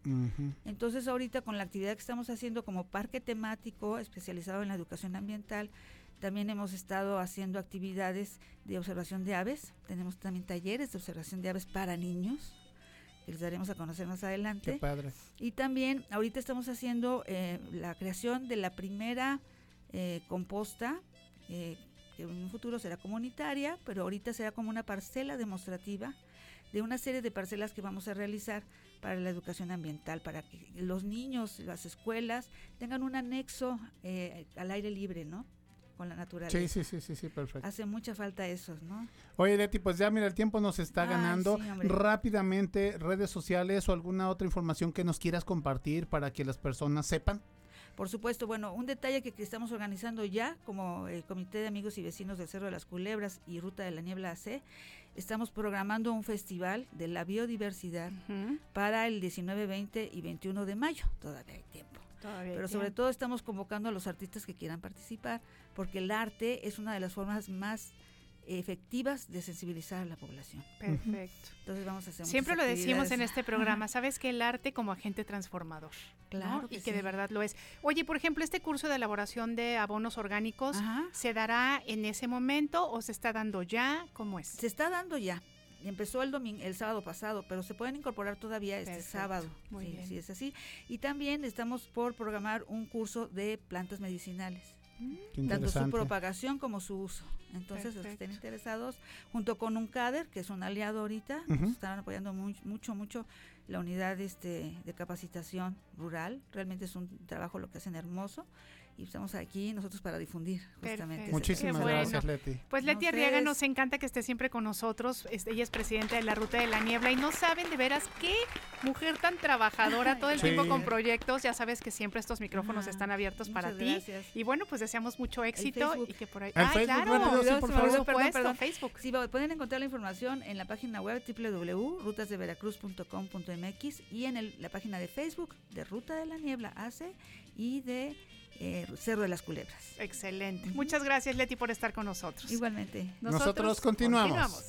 Entonces ahorita con la actividad que estamos haciendo como parque temático especializado en la educación ambiental también hemos estado haciendo actividades de observación de aves. Tenemos también talleres de observación de aves para niños que les daremos a conocer más adelante Qué padre. y también ahorita estamos haciendo eh, la creación de la primera eh, composta, eh, que en un futuro será comunitaria, pero ahorita será como una parcela demostrativa de una serie de parcelas que vamos a realizar para la educación ambiental, para que los niños, las escuelas tengan un anexo al aire libre, ¿no? Con la naturaleza. Sí, sí, sí, sí, sí, perfecto. Hace mucha falta eso, ¿no? Oye, Leti, pues ya mira, el tiempo nos está Ay, ganando. sí. Rápidamente, redes sociales o alguna otra información que nos quieras compartir para que las personas sepan. Por supuesto, bueno, un detalle que, que estamos organizando ya como el Comité de Amigos y Vecinos del Cerro de las Culebras y Ruta de la Niebla AC, estamos programando un festival de la biodiversidad para el 19, 20 y 21 de mayo. Todavía hay tiempo. Todavía Pero sobre tiempo. todo estamos convocando a los artistas que quieran participar, porque el arte es una de las formas más efectivas de sensibilizar a la población. Perfecto. Entonces vamos a hacer Siempre lo decimos en este programa, sabes que el arte como agente transformador. ¿no? Claro y que de verdad lo es. Oye, por ejemplo, este curso de elaboración de abonos orgánicos, Ajá. ¿se dará en ese momento o se está dando ya? ¿Cómo es? Se está dando ya. Empezó el domingo, el sábado pasado, pero se pueden incorporar todavía este Perfecto, sábado. muy sí, bien. es así. Y también estamos por programar un curso de plantas medicinales, Qué tanto su propagación como su uso. Entonces, los que estén Perfecto. interesados, junto con un CADER, que es un aliado ahorita, nos están apoyando muy- mucho, mucho la unidad este, de capacitación rural. Realmente es un trabajo lo que hacen hermoso. Y estamos aquí nosotros para difundir justamente. Muchísimas bueno. gracias, Leti. Pues Leti Arriaga nos encanta que esté siempre con nosotros. Ella es presidenta de la Ruta de la Niebla y no saben de veras qué mujer tan trabajadora, todo el Sí. tiempo con proyectos. Ya sabes que siempre estos micrófonos Ajá. están abiertos para ti. gracias. Y bueno, pues deseamos mucho éxito y que por ahí. Ay, Facebook, claro. rápido, sí, por favor. perdón, supuesto, perdón. Facebook. Sí, pueden encontrar la información en la página web www.rutasdeveracruz.com.mx y en el- la página de Facebook de Ruta de la Niebla ACE y de eh, Cerro de las Culebras. Excelente. Muchas gracias, Leti, por estar con nosotros. Igualmente. Nosotros continuamos.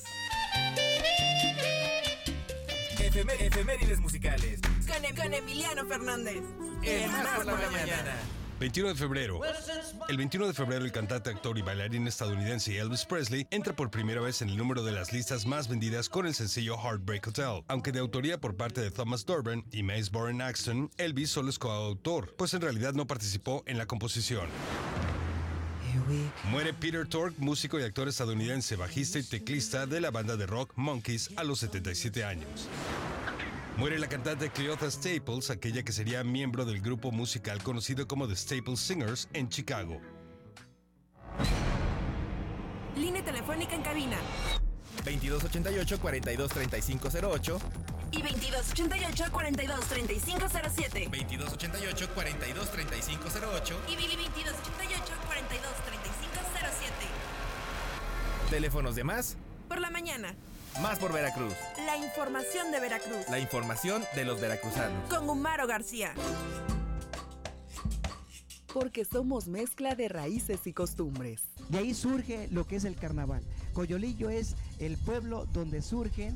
Efemé- efemérides musicales. Con, Em- con Emiliano Fernández. El más por la por la mañana. 21 de febrero. El 21 de febrero el cantante, actor y bailarín estadounidense Elvis Presley entra por primera vez en el número de las listas más vendidas con el sencillo Heartbreak Hotel. Aunque de autoría por parte de Thomas Durban y Mace Boren Axton, Elvis solo es coautor, pues en realidad no participó en la composición. Muere Peter Tork, músico y actor estadounidense, bajista y teclista de la banda de rock Monkeys a los 77 años. Muere la cantante Cleotha Staples, aquella que sería miembro del grupo musical conocido como The Staples Singers en Chicago. Línea telefónica en cabina. 2288-423508. Y 2288-423507. 2288-423508. Y 2288-423507. Teléfonos de más. Por la mañana. Más por Veracruz. La información de Veracruz. La información de los veracruzanos. Con Humaro García. porque somos mezcla de raíces y costumbres. De ahí surge lo que es el carnaval. Coyolillo es el pueblo donde surgen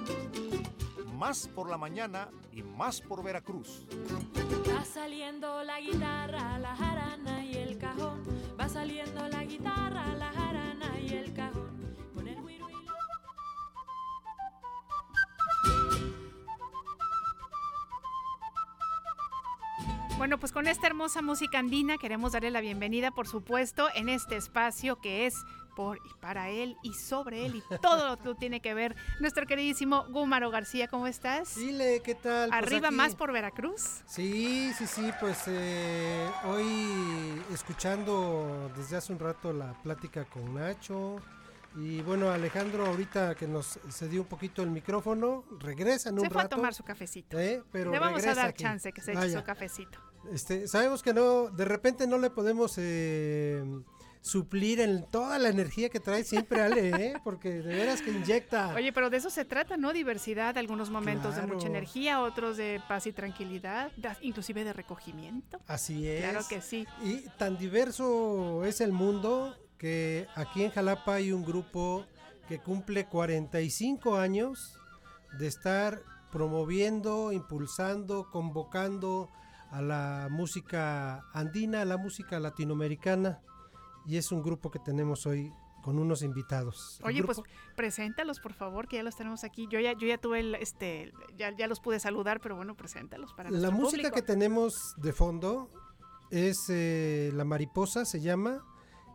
Más por la mañana y más por Veracruz. Va saliendo la guitarra, la jarana y el cajón. Va saliendo la guitarra, la jarana y el cajón. Con el y la... Bueno, pues con esta hermosa música andina queremos darle la bienvenida, por supuesto, en este espacio que es por y para él y sobre él y todo lo que tiene que ver nuestro queridísimo Gúmaro García. ¿Cómo estás? Dile, ¿qué tal? Pues Arriba más por Veracruz. Sí, sí, sí, pues eh, hoy escuchando desde hace un rato la plática con Nacho y bueno, Alejandro ahorita que nos cedió un poquito el micrófono, regresa en un Se fue a tomar su cafecito. ¿eh? Pero Le vamos a dar aquí. chance que se eche Vaya. su cafecito. Este, sabemos que no, de repente no le podemos eh, suplir en toda la energía que trae siempre Ale, ¿eh? porque de veras que inyecta. Oye, pero de eso se trata, ¿no? Diversidad, algunos momentos de mucha energía, otros de paz y tranquilidad, da- inclusive de recogimiento. Así es. Claro que sí. Y tan diverso es el mundo que aquí en Jalapa hay un grupo que cumple 45 años de estar promoviendo, impulsando, convocando a la música andina, a la música latinoamericana. Y es un grupo que tenemos hoy con unos invitados. Oye, grupo- pues preséntalos, por favor, que ya los tenemos aquí. Yo ya, yo ya tuve el, este, ya, ya los pude saludar, pero bueno, preséntalos para La música público. que tenemos de fondo es eh, La Mariposa, se llama,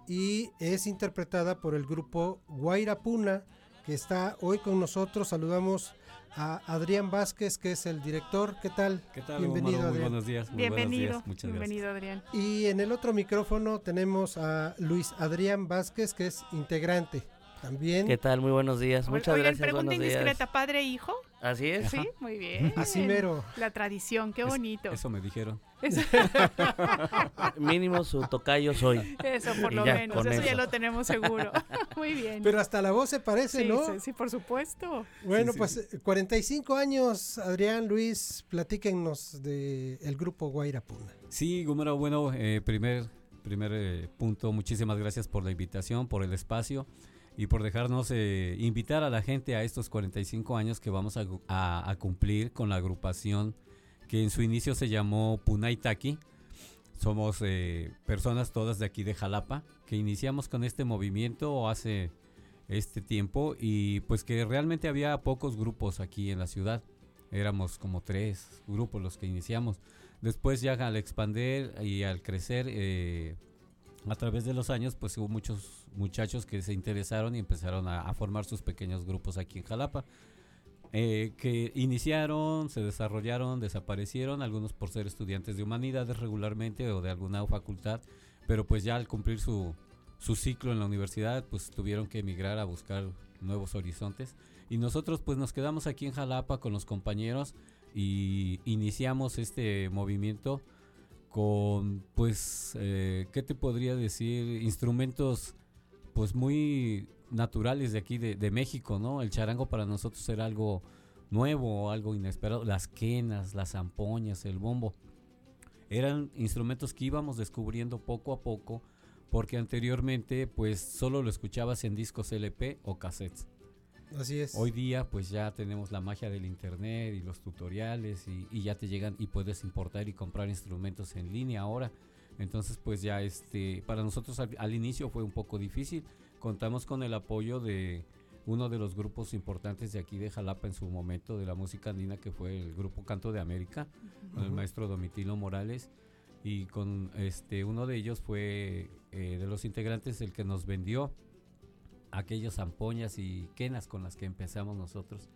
y es interpretada por el grupo Guairapuna, que está hoy con nosotros. Saludamos a Adrián Vázquez, que es el director. ¿Qué tal? ¿Qué tal, Bienvenido, Omar? Muy Adrián. buenos días, muy Bienvenido, buenos días. Muchas bienvenido, Adrián. Y en el otro micrófono tenemos a Luis Adrián Vázquez, que es integrante. También. ¿Qué tal? Muy buenos días. Muchas gracias. pregunta buenos días. indiscreta, padre e hijo. Así es. Sí, muy bien. Así mero. La tradición, qué bonito. Eso me dijeron. Eso, Mínimo su tocayo soy. Eso, por Y lo ya, menos, eso, ya lo tenemos seguro. muy bien. Pero hasta la voz se parece, Sí, ¿no? sí, sí, por supuesto. Bueno, Sí, sí, pues eh, 45 años, Adrián, Luis, platíquenos del el grupo Guairapuna. Sí, Gumaro, bueno, eh, primer, primer eh, punto, muchísimas gracias por la invitación, por el espacio y por dejarnos eh, invitar a la gente a estos 45 años que vamos a, cumplir con la agrupación que en su inicio se llamó Punaitaki. Somos eh, personas todas de aquí de Jalapa que iniciamos con este movimiento hace este tiempo y pues que realmente había pocos grupos aquí en la ciudad. Éramos como tres grupos los que iniciamos. Después ya al expander y al crecer eh, a través de los años, pues hubo muchos muchachos que se interesaron y empezaron a, formar sus pequeños grupos aquí en Jalapa. eh, que iniciaron, se desarrollaron, desaparecieron, algunos por ser estudiantes de humanidades regularmente o de alguna facultad, pero pues ya al cumplir su, su ciclo en la universidad, pues tuvieron que emigrar a buscar nuevos horizontes. Y nosotros pues nos quedamos aquí en Jalapa con los compañeros y iniciamos este movimiento con pues, eh, ¿qué te podría decir? Instrumentos pues muy naturales de aquí de, de México, ¿no? El charango para nosotros era algo nuevo, algo inesperado. Las quenas, las zampoñas, el bombo. Eran instrumentos que íbamos descubriendo poco a poco porque anteriormente pues solo lo escuchabas en discos LP o cassettes. Así es. Hoy día pues ya tenemos la magia del internet y los tutoriales y, y ya te llegan y puedes importar y comprar instrumentos en línea ahora. Entonces pues ya este para nosotros al, al inicio fue un poco difícil. Contamos con el apoyo de uno de los grupos importantes de aquí de Jalapa en su momento de la música andina que fue el grupo Canto de América, con el maestro Domitilo Morales y con este uno de ellos fue eh, de los integrantes el que nos vendió aquellas zampoñas y quenas con las que empezamos nosotros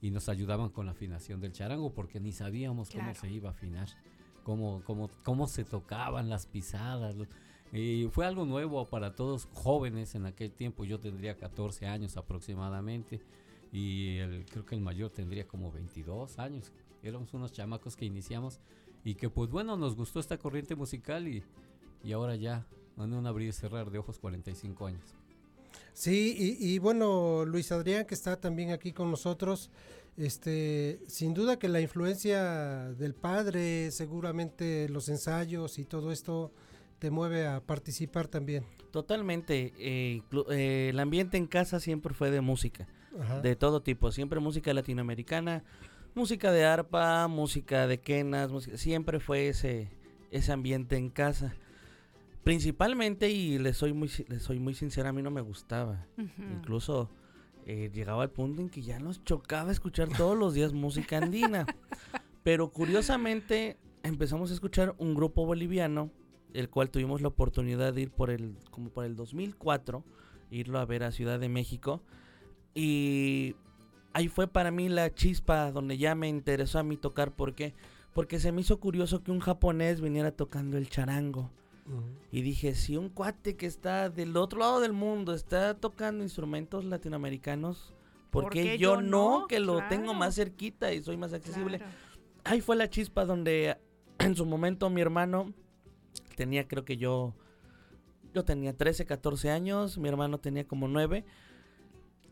y nos ayudaban con la afinación del charango porque ni sabíamos cómo se iba a afinar, cómo, cómo, cómo se tocaban las pisadas. y fue algo nuevo para todos jóvenes en aquel tiempo. Yo tendría 14 años aproximadamente y el, creo que el mayor tendría como 22 años. Éramos unos chamacos que iniciamos y que pues bueno, nos gustó esta corriente musical y, y ahora ya, en un abrir y cerrar de ojos 45 años. Sí, y, y bueno, Luis Adrián, que está también aquí con nosotros, este, sin duda que la influencia del padre, seguramente los ensayos y todo esto te mueve a participar también. Totalmente. eh, eh, el ambiente en casa siempre fue de música, Ajá. de todo tipo, siempre música latinoamericana, música de arpa, música de quenas, música- siempre fue ese, ese ambiente en casa. Principalmente, y le soy muy, soy muy sincera, a mí no me gustaba. Incluso eh, llegaba al punto en que ya nos chocaba escuchar todos los días música andina. Pero curiosamente empezamos a escuchar un grupo boliviano, el cual tuvimos la oportunidad de ir por el, como por el 2004, irlo a ver a Ciudad de México. Y ahí fue para mí la chispa donde ya me interesó a mí tocar. ¿Por qué? Porque se me hizo curioso que un japonés viniera tocando el charango. Y dije, si un cuate que está del otro lado del mundo está tocando instrumentos latinoamericanos, ¿por, ¿Por qué, qué yo yo no? Que lo Claro. tengo más cerquita y soy más accesible. Claro. Ahí fue la chispa donde en su momento mi hermano tenía, creo que yo, yo tenía 13, 14 años, mi hermano tenía como 9.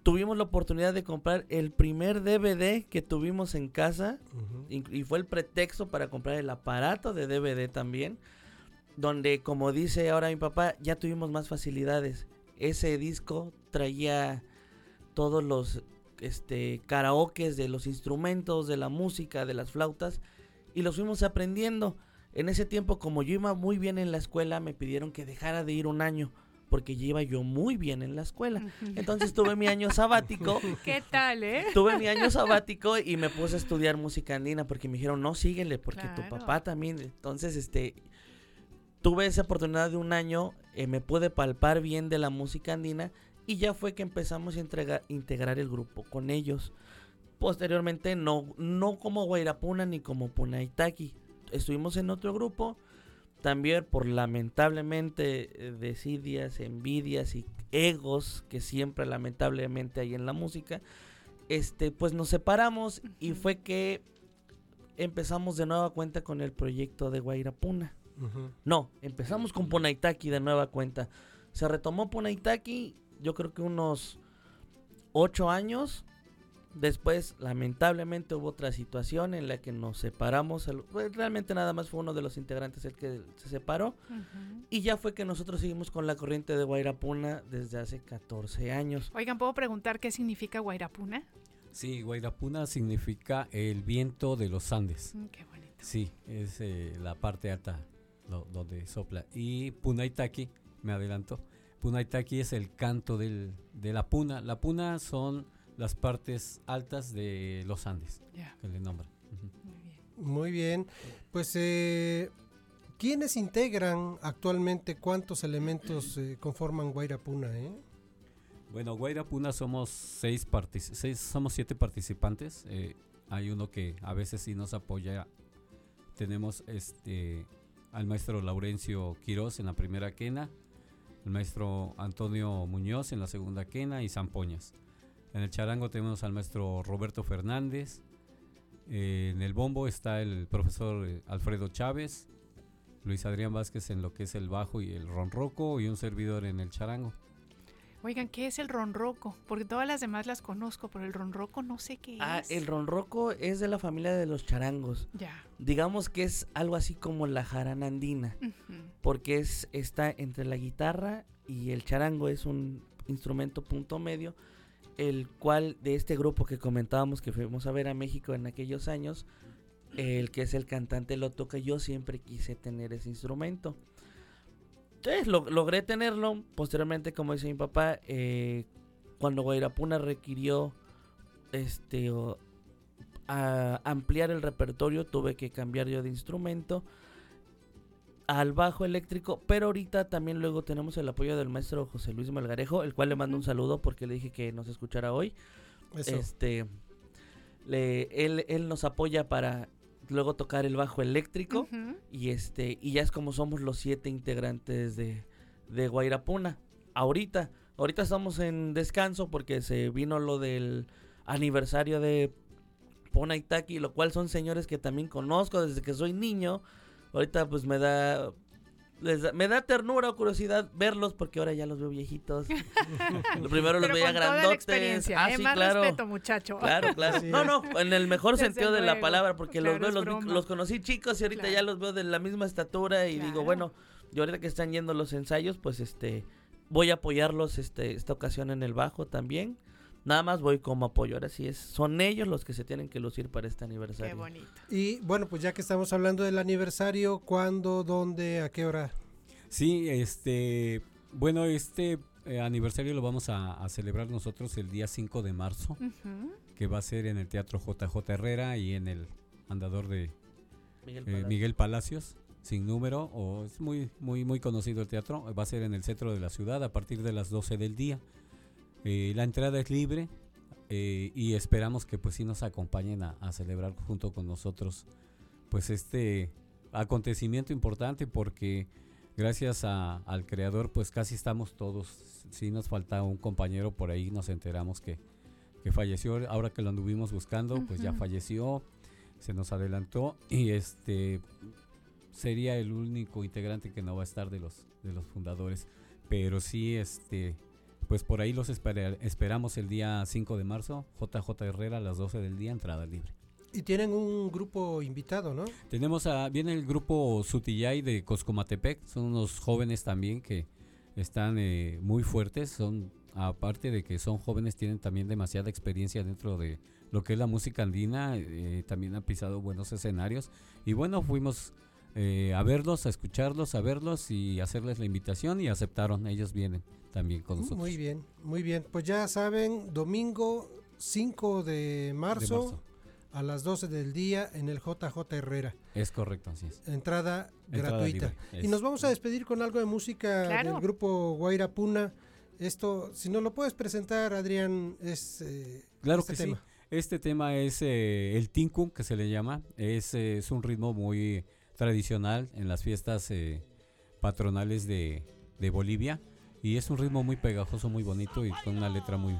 Tuvimos la oportunidad de comprar el primer DVD que tuvimos en casa inc- y fue el pretexto para comprar el aparato de DVD también, donde como dice ahora mi papá, ya tuvimos más facilidades. Ese disco traía todos los este karaokes de los instrumentos, de la música, de las flautas y los fuimos aprendiendo. En ese tiempo como yo iba muy bien en la escuela, me pidieron que dejara de ir un año porque ya iba yo muy bien en la escuela. Entonces tuve mi año sabático ¿Qué tal, eh? Tuve mi año sabático y me puse a estudiar música andina porque me dijeron, no, síguele, porque tu papá también. Entonces, este, tuve esa oportunidad de un año, eh, me pude palpar bien de la música andina y ya fue que empezamos a integrar el grupo con ellos. Posteriormente, no, no como Guairapuna ni como Punaitaki. Estuvimos en otro grupo, también por lamentablemente eh, desidias, envidias y egos que siempre lamentablemente hay en la música, este, pues nos separamos y fue que empezamos de nueva cuenta con el proyecto de Guairapuna. No, empezamos con Punaitaki de nueva cuenta. Se retomó Punaitaki, yo creo que unos ocho años. Después, lamentablemente, hubo otra situación en la que nos separamos. El- pues, realmente nada más fue uno de los integrantes el que se separó. Y ya fue que nosotros seguimos con la corriente de Guairapuna desde hace 14 años. Oigan, ¿puedo preguntar qué significa Guairapuna? Sí, Guairapuna significa el viento de los Andes. Mm, qué bonito. Sí, es eh, la parte alta lo- donde sopla. Y Punaitaki, me adelanto, Punaitaki es el canto del, de la puna. La puna son las partes altas de los Andes, que le nombran. Muy bien. Pues, eh, ¿quiénes integran actualmente cuántos elementos eh, conforman Guairapuna? Eh? Bueno, Guairapuna somos seis, seis somos siete participantes. eh, hay uno que a veces sí nos apoya. Tenemos este al maestro Laurencio Quiroz en la primera quena, el maestro Antonio Muñoz en la segunda quena y Zampoñas. En el charango tenemos al maestro Roberto Fernández. eh, en el bombo está el profesor eh, Alfredo Chávez, Luis Adrián Vázquez en lo que es el bajo y el ronroco y un servidor en el charango. Oigan, ¿qué es el ronroco? Porque todas las demás las conozco, pero el ronroco no sé qué Ah, es. el ronroco es de la familia de los charangos. Ya. Digamos que es algo así como la jarana andina, porque es está entre la guitarra y el charango es un instrumento punto medio, el cual de este grupo que comentábamos que fuimos a ver a México en aquellos años, el que es el cantante lo toca, yo siempre quise tener ese instrumento. Entonces lo- logré tenerlo. Posteriormente, como dice mi papá, eh, cuando Guairapuna requirió este o, a ampliar el repertorio, tuve que cambiar yo de instrumento al bajo eléctrico, pero ahorita también luego tenemos el apoyo del maestro José Luis Malgarejo, el cual le mando un saludo porque le dije que nos escuchara hoy. Eso. Este, le, él, él nos apoya para luego tocar el bajo eléctrico y este y ya es como somos los siete integrantes de, de Guairapuna. Ahorita, ahorita estamos en descanso porque se vino lo del aniversario de Pona Itaki, lo cual son señores que también conozco desde que soy niño. Ahorita pues me da les da- me da ternura o curiosidad verlos porque ahora ya los veo viejitos. Lo primero los Pero veía con toda la grandotes. experiencia, Ah, ¿eh? sí, Más claro. respeto, muchacho. Claro, claro. No, no, en el mejor Desde sentido de la palabra, porque Claro, los veo, los, los conocí chicos y ahorita ya los veo de la misma estatura y digo, bueno, yo ahorita que están yendo los ensayos, pues este voy a apoyarlos este esta ocasión en el bajo también. Nada más voy como apoyo. Ahora sí es, son ellos los que se tienen que lucir para este aniversario. Qué bonito. Y bueno, pues ya que estamos hablando del aniversario, ¿cuándo, dónde, a qué hora? Sí, este, bueno, este eh, aniversario lo vamos a, a celebrar nosotros el día 5 de marzo, que va a ser en el Teatro JJ Herrera y en el Andador de Miguel eh, Palacios. Miguel Palacios, sin número, o es muy, muy, muy conocido el teatro, va a ser en el centro de la ciudad a partir de las 12 del día. Eh, la entrada es libre eh, y esperamos que pues sí nos acompañen a, a celebrar junto con nosotros pues este acontecimiento importante porque gracias a- al creador pues casi estamos todos. Sí nos falta un compañero por ahí nos enteramos que, que falleció. Ahora que lo anduvimos buscando pues ya falleció se nos adelantó y este sería el único integrante que no va a estar de los de los fundadores. Pero sí este pues por ahí los espera- esperamos el día 5 de marzo JJ Herrera a las 12 del día entrada libre Y tienen un grupo invitado, ¿no? tenemos a, viene el grupo Sutillay de Coscomatepec, son unos jóvenes también que están eh, muy fuertes, son aparte de que son jóvenes tienen también demasiada experiencia dentro de lo que es la música andina, eh, también han pisado buenos escenarios y bueno, fuimos eh, a verlos, a escucharlos, a verlos y hacerles la invitación y aceptaron, ellos vienen también con nosotros. Muy bien, muy bien. Pues ya saben, domingo 5 de marzo, marzo. a las 12 del día en el JJ Herrera. Es correcto, así es. Entrada, Entrada gratuita. libre, Y es. nos vamos a despedir con algo de música Claro. del grupo Guaira Puna. Esto, si no lo puedes presentar, Adrián, es eh, Claro este que tema. sí. Este tema es eh, el tincum, que se le llama. Es, eh, es un ritmo muy tradicional en las fiestas eh, patronales de, de Bolivia. Y es un ritmo muy pegajoso, muy bonito y con una letra muy,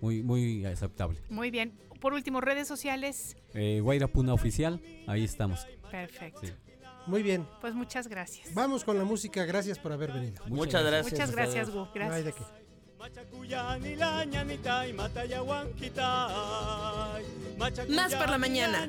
muy, muy aceptable. Muy bien. Por último, redes sociales. Eh, Guaira Puna Oficial, ahí estamos. Perfecto. Sí. Muy bien. Pues muchas gracias. Vamos con la música. Gracias por haber venido. Muchas gracias. Muchas gracias, Gu. No hay de qué. Más por la mañana.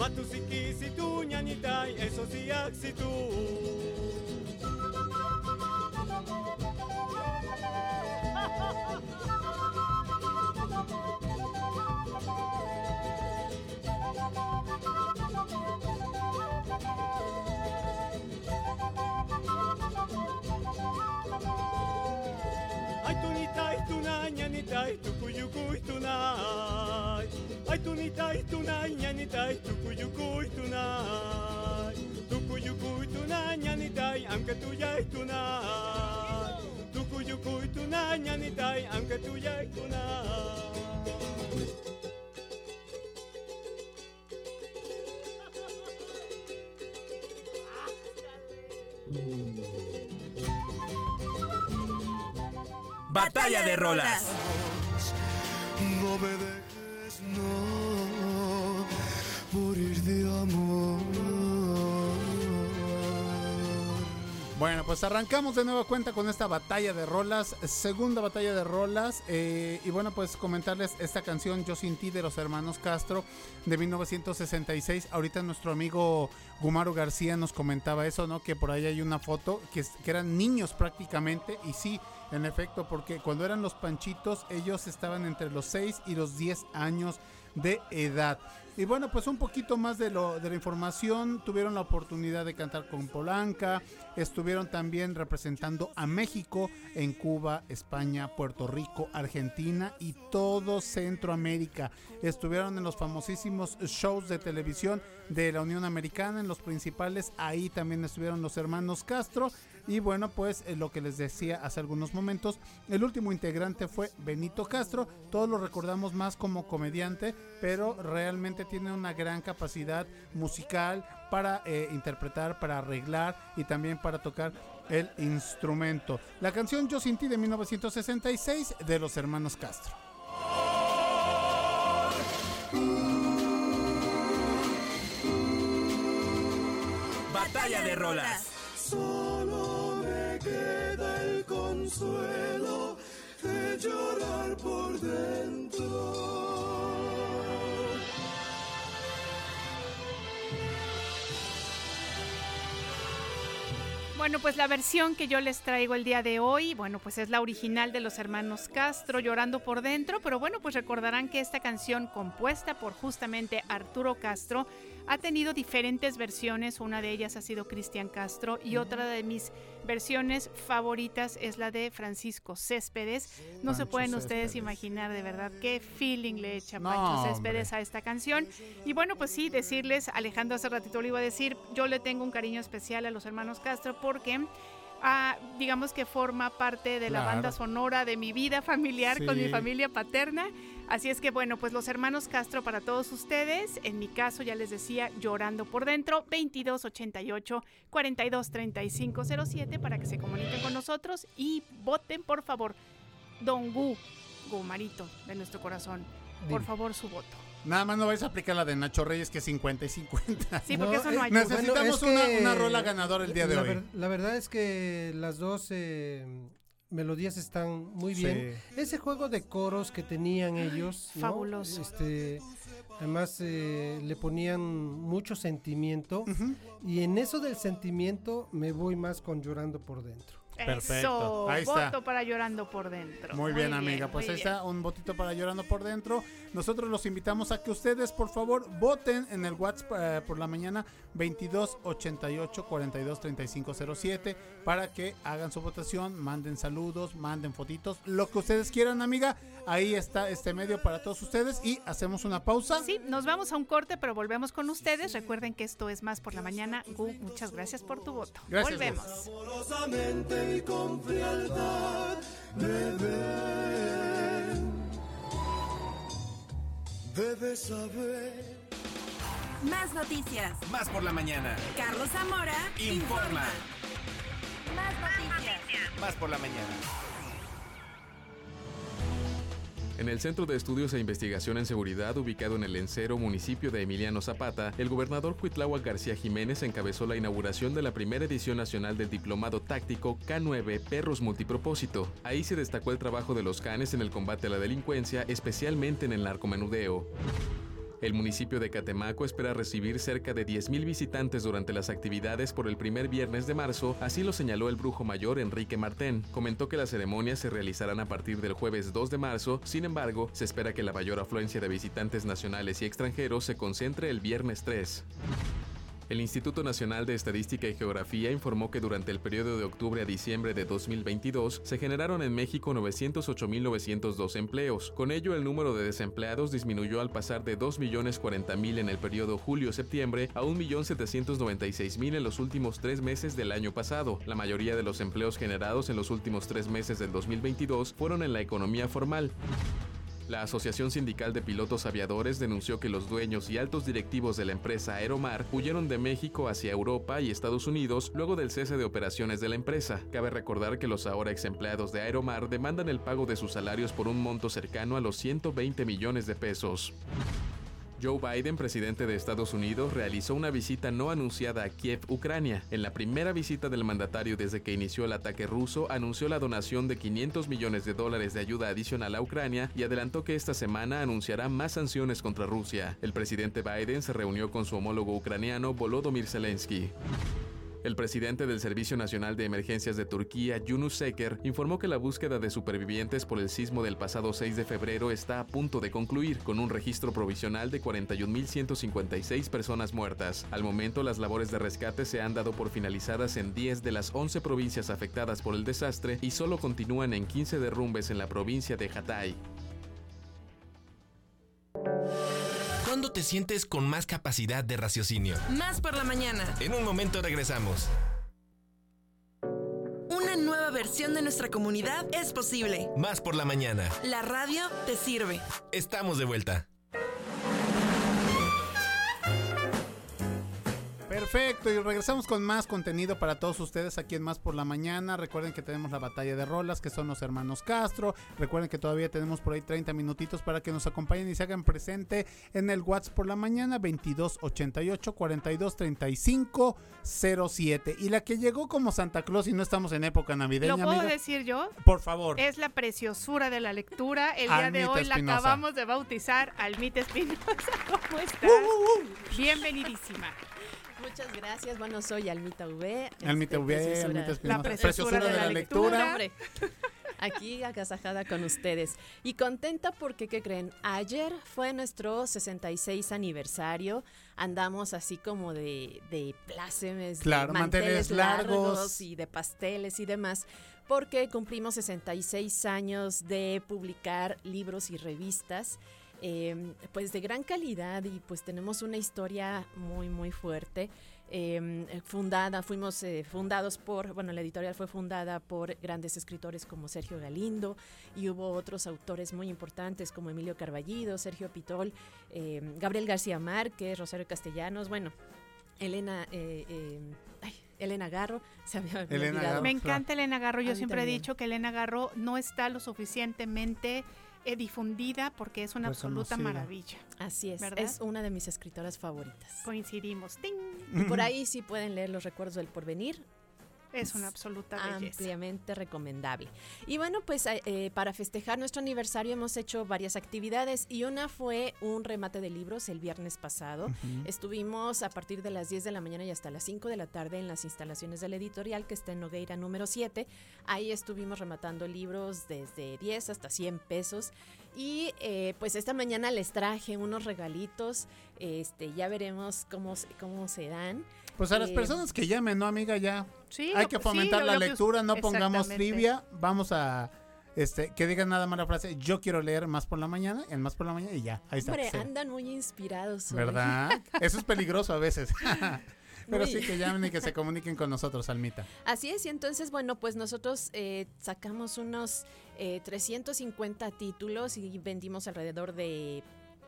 Matusiki situ ñanitai esosiak situ Aitu nitai tu ñanitai tunai Ay tunitai tunai ñanitai tukuyukuy tunai Tukuyukuy tunai ñanitai aunque tuyay tunai Tukuyukuy tunai ñanitai aunque tuyay tunai Batalla de rolas. Pues arrancamos de nueva cuenta con esta batalla de rolas, segunda batalla de rolas. eh, y bueno, pues comentarles esta canción Yo sin ti de los hermanos Castro de 1966. Ahorita nuestro amigo Gumaro García nos comentaba eso, ¿no? Que por ahí hay una foto que, que eran niños prácticamente. Y sí, en efecto, porque cuando eran los panchitos, ellos estaban entre los 6 y los 10 años de edad. Y bueno, pues un poquito más de, lo, de la información. Tuvieron la oportunidad de cantar con Polanca. Estuvieron también representando a México en Cuba, España, Puerto Rico, Argentina y todo Centroamérica. Estuvieron en los famosísimos shows de televisión de la Unión Americana, en los principales. Ahí también estuvieron los hermanos Castro. Y bueno, pues eh, lo que les decía hace algunos momentos, el último integrante fue Benito Castro. Todos lo recordamos más como comediante, pero realmente tiene una gran capacidad musical para eh, interpretar, para arreglar y también para tocar el instrumento. La canción Yo sin ti de 1966 de los hermanos Castro. Batalla de rolas. Solo me queda el consuelo de llorar por dentro. Bueno, pues la versión que yo les traigo el día de hoy, bueno, pues es la original de los hermanos Castro, Llorando por Dentro, pero bueno, pues recordarán que esta canción compuesta por justamente Arturo Castro ha tenido diferentes versiones, una de ellas ha sido Cristian Castro y otra de mis versiones favoritas es la de Francisco Céspedes. No se Pancho pueden ustedes Céspedes. imaginar de verdad qué feeling le echa No, Pancho hombre. Céspedes a esta canción. Y bueno, pues sí, decirles, Alejandro hace ratito le iba a decir, yo le tengo un cariño especial a los hermanos Castro porque ah, digamos que forma parte de la Claro. banda sonora de mi vida familiar con mi Sí. familia paterna. Así es que bueno, pues los hermanos Castro para todos ustedes, en mi caso ya les decía, llorando por dentro, 2288 423507 para que se comuniquen con nosotros y voten por favor. Don Gu, Gumarito de nuestro corazón, por favor su voto. Nada más no vais a aplicar la de Nacho Reyes que es 50 y 50. Sí, porque eso no hay. Necesitamos Bueno, es una, que una rola ganadora el día de la hoy. ver- la verdad es que las dos eh, melodías están muy bien. Ese juego de coros que tenían ellos, ¿no? fabuloso. Este, además eh, le ponían mucho sentimiento y en eso del sentimiento me voy más con llorando por dentro. Perfecto. Eso, Ahí está. voto para llorando por dentro. Muy bien, amiga. Pues ahí bien. está un votito para Llorando por Dentro. Nosotros los invitamos a que ustedes, por favor, voten en el WhatsApp eh, por la mañana 22 88 42 35 07 para que hagan su votación, manden saludos, manden fotitos, lo que ustedes quieran, amiga. Ahí está este medio para todos ustedes y hacemos una pausa. Sí, nos vamos a un corte, pero volvemos con ustedes. Recuerden que esto es más por la mañana. Gu, muchas gracias por tu voto. Gracias, volvemos. Y con frialdad, bebé. Debes saber. Más noticias. Más por la mañana. Carlos Zamora Informa. Más noticias. Más por la mañana. En el Centro de Estudios e Investigación en Seguridad, ubicado en el Encero, municipio de Emiliano Zapata, el gobernador Cuitláhuac García Jiménez encabezó la inauguración de la primera edición nacional del Diplomado Táctico K9 Perros Multipropósito. Ahí se destacó el trabajo de los canes en el combate a la delincuencia, especialmente en el narcomenudeo. El municipio de Catemaco espera recibir cerca de 10.000 visitantes durante las actividades por el primer viernes de marzo, así lo señaló el brujo mayor Enrique Martén. Comentó que las ceremonias se realizarán a partir del jueves 2 de marzo, sin embargo, se espera que la mayor afluencia de visitantes nacionales y extranjeros se concentre el viernes 3. El Instituto Nacional de Estadística y Geografía informó que durante el periodo de octubre a diciembre de 2022 se generaron en México 908.902 empleos. Con ello, el número de desempleados disminuyó al pasar de 2.040.000 en el periodo julio-septiembre a 1.796.000 en los últimos tres meses del año pasado. La mayoría de los empleos generados en los últimos tres meses del 2022 fueron en la economía formal. La Asociación Sindical de Pilotos Aviadores denunció que los dueños y altos directivos de la empresa Aeromar huyeron de México hacia Europa y Estados Unidos luego del cese de operaciones de la empresa. Cabe recordar que los ahora ex empleados de Aeromar demandan el pago de sus salarios por un monto cercano a los 120 millones de pesos. Joe Biden, presidente de Estados Unidos, realizó una visita no anunciada a Kiev, Ucrania. En la primera visita del mandatario desde que inició el ataque ruso, anunció la donación de 500 millones de dólares de ayuda adicional a Ucrania y adelantó que esta semana anunciará más sanciones contra Rusia. El presidente Biden se reunió con su homólogo ucraniano Volodymyr Zelensky. El presidente del Servicio Nacional de Emergencias de Turquía, Yunus Seker, informó que la búsqueda de supervivientes por el sismo del pasado 6 de febrero está a punto de concluir, con un registro provisional de 41.156 personas muertas. Al momento, las labores de rescate se han dado por finalizadas en 10 de las 11 provincias afectadas por el desastre y solo continúan en 15 derrumbes en la provincia de Hatay. ¿Cuándo te sientes con más capacidad de raciocinio? Más por la mañana. En un momento regresamos. Una nueva versión de nuestra comunidad es posible. Más por la mañana. La radio te sirve. Estamos de vuelta. Perfecto, y regresamos con más contenido para todos ustedes aquí en Más por la Mañana. Recuerden que tenemos la batalla de rolas, que son los hermanos Castro. Recuerden que todavía tenemos por ahí 30 minutitos para que nos acompañen y se hagan presente en el WhatsApp por la mañana 2288 4235 07. Y la que llegó como Santa Claus y no estamos en época navideña. ¿Lo puedo amiga? decir yo? Por favor. Es la preciosura de la lectura. El día de hoy la acabamos de bautizar. Almita Espinosa, ¿cómo estás? Bienvenidísima. Muchas gracias. Bueno, soy Almita V. Almita este, V, preciosura- Almita Espinosa. La preciosura de la lectura. Hombre, Aquí agasajada con ustedes. Y contenta porque, ¿qué creen? Ayer fue nuestro 66 aniversario. Andamos así como de, de plácemes, Claro, de manteles largos. y de pasteles y demás. Porque cumplimos 66 años de publicar libros y revistas eh, pues de gran calidad y pues tenemos una historia muy muy fuerte. Eh, fundada, fuimos eh, fundados por, bueno, la editorial fue fundada por grandes escritores como Sergio Galindo y hubo otros autores muy importantes como Emilio Carballido, Sergio Pitol, eh, Gabriel García Márquez, Rosario Castellanos, bueno, Elena, eh, eh, ay, Elena Garro, se había me Elena olvidado. Garro. Me encanta Elena Garro. Yo siempre he dicho que Elena Garro no está lo suficientemente eh, difundida porque es una absoluta Reconocida. maravilla. Así es, ¿Verdad? es una de mis escritoras favoritas. Coincidimos. ¡Ting! Y por ahí sí pueden leer los recuerdos del porvenir. Es una absoluta belleza. Ampliamente recomendable. Y bueno, pues eh, eh, para festejar nuestro aniversario hemos hecho varias actividades y una fue un remate de libros el viernes pasado. Estuvimos a partir de las 10 de la mañana y hasta las 5 de la tarde en las instalaciones de la editorial que está en Nogueira número 7. Ahí estuvimos rematando libros desde 10 hasta 100 pesos. Y eh, pues esta mañana les traje unos regalitos. Este, ya veremos cómo, se- cómo se dan. Pues a las personas que llamen, ¿no, amiga? Ya. Sí, Hay que fomentar la lectura, no pongamos trivia. Vamos a este que digan nada más la frase, yo quiero leer más por la mañana, en más por la mañana y ya. Ahí está. Hombre, andan muy inspirados. hoy. ¿Verdad? Eso es peligroso a veces. Pero Muy. sí que llamen y que se comuniquen con nosotros, Almita. Así es, y entonces, bueno, pues nosotros eh, sacamos unos eh, 350 títulos y vendimos alrededor de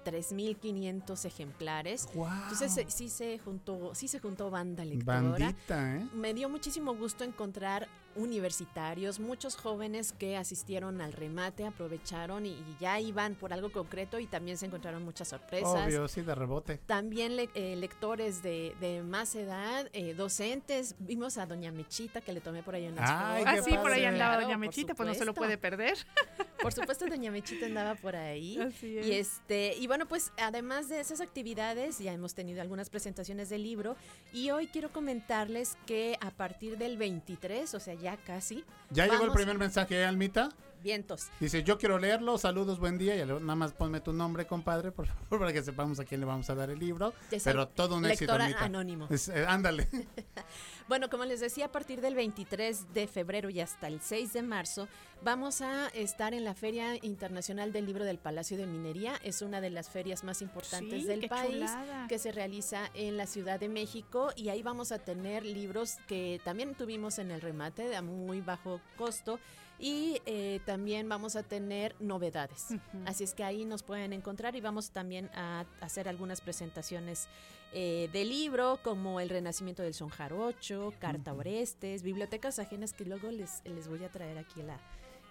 3.500 ejemplares. Entonces eh, sí se juntó, sí se juntó banda lectora. Bandita, ¿eh? Me dio muchísimo gusto encontrar universitarios, muchos jóvenes que asistieron al remate, aprovecharon y, y ya iban por algo concreto y también se encontraron muchas sorpresas. Obvio, sí, de rebote. También le- eh, lectores de, de más edad, eh, docentes. Vimos a Doña Mechita que le tomé por ahí Ay, fotos. Ah, sí, por ahí andaba Claro, Doña Mechita, pues no se lo supuesto. puede perder. Por supuesto, Doña Mechita andaba por ahí. Así es. Y este, y bueno, pues además de esas actividades, ya hemos tenido algunas presentaciones del libro. Y hoy quiero comentarles que a partir del 23, o sea, ya casi. Ya llegó el primer mensaje, ¿eh, Almita? Vientos. Dice, yo quiero leerlo, saludos, buen día. Y nada más ponme tu nombre, compadre, por favor, para que sepamos a quién le vamos a dar el libro. Pero todo un éxito, Almita. anónimo. Es- eh, ándale. Bueno, como les decía, a partir del 23 de febrero y hasta el 6 de marzo, vamos a estar en la Feria Internacional del Libro del Palacio de Minería. Es una de las ferias más importantes Sí, del país chulada. que se realiza en la Ciudad de México y ahí vamos a tener libros que también tuvimos en el remate a muy bajo costo. Y eh, también vamos a tener novedades. Así es que ahí nos pueden encontrar y vamos también a hacer algunas presentaciones eh, de libro como El Renacimiento del Son Jarocho, Carta Orestes, bibliotecas ajenas que luego les, les voy a traer aquí a la,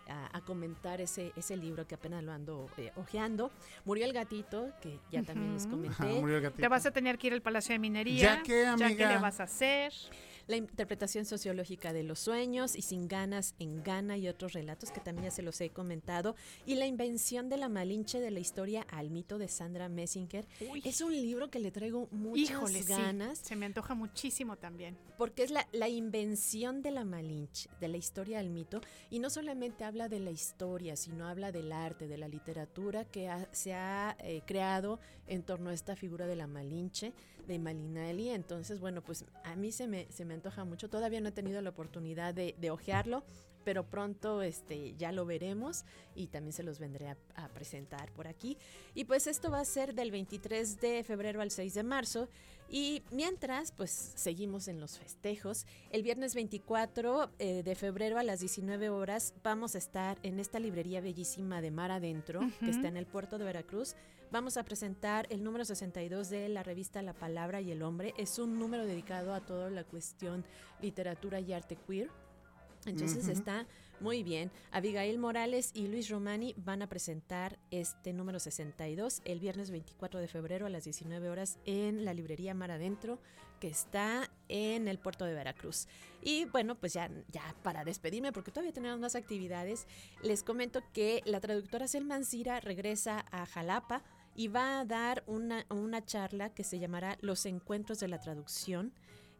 a, a comentar ese, ese libro que apenas lo ando eh, ojeando. Murió el gatito, que ya también les comenté. Ajá, murió el gatito. Te vas a tener que ir al Palacio de Minería. ¿Ya qué, ¿Ya qué amiga? le vas a hacer? La interpretación sociológica de los sueños y sin ganas en gana y otros relatos que también ya se los he comentado. Y la invención de la Malinche de la historia al mito de Sandra Messinger. Es un libro que le traigo muchas Híjole, sí, ganas. Se me antoja muchísimo también. Porque es la, la invención de la Malinche, de la historia del mito, y no solamente habla de la historia, sino habla del arte, de la literatura que ha- se ha eh, creado en torno a esta figura de la Malinche, de Malinali. Entonces, bueno, pues a mí se me, se me antoja mucho. Todavía no he tenido la oportunidad de, de ojearlo, pero pronto este, ya lo veremos y también se los vendré a, a presentar por aquí. Y pues esto va a ser del 23 de febrero al 6 de marzo. Y mientras, pues seguimos en los festejos. El viernes 24 eh, de febrero a las 19 horas vamos a estar en esta librería bellísima de Mar Adentro, que está en el puerto de Veracruz. Vamos a presentar el número 62 de la revista La Palabra y el Hombre. Es un número dedicado a toda la cuestión literatura y arte queer. Entonces está muy bien. Abigail Morales y Luis Romani van a presentar este número 62 el viernes 24 de febrero a las 19 horas en la librería Mar Adentro, que está en el puerto de Veracruz. Y bueno, pues ya, ya para despedirme, porque todavía tenemos más actividades, les comento que la traductora Selman Cira regresa a Jalapa y va a dar una, una charla que se llamará Los Encuentros de la Traducción.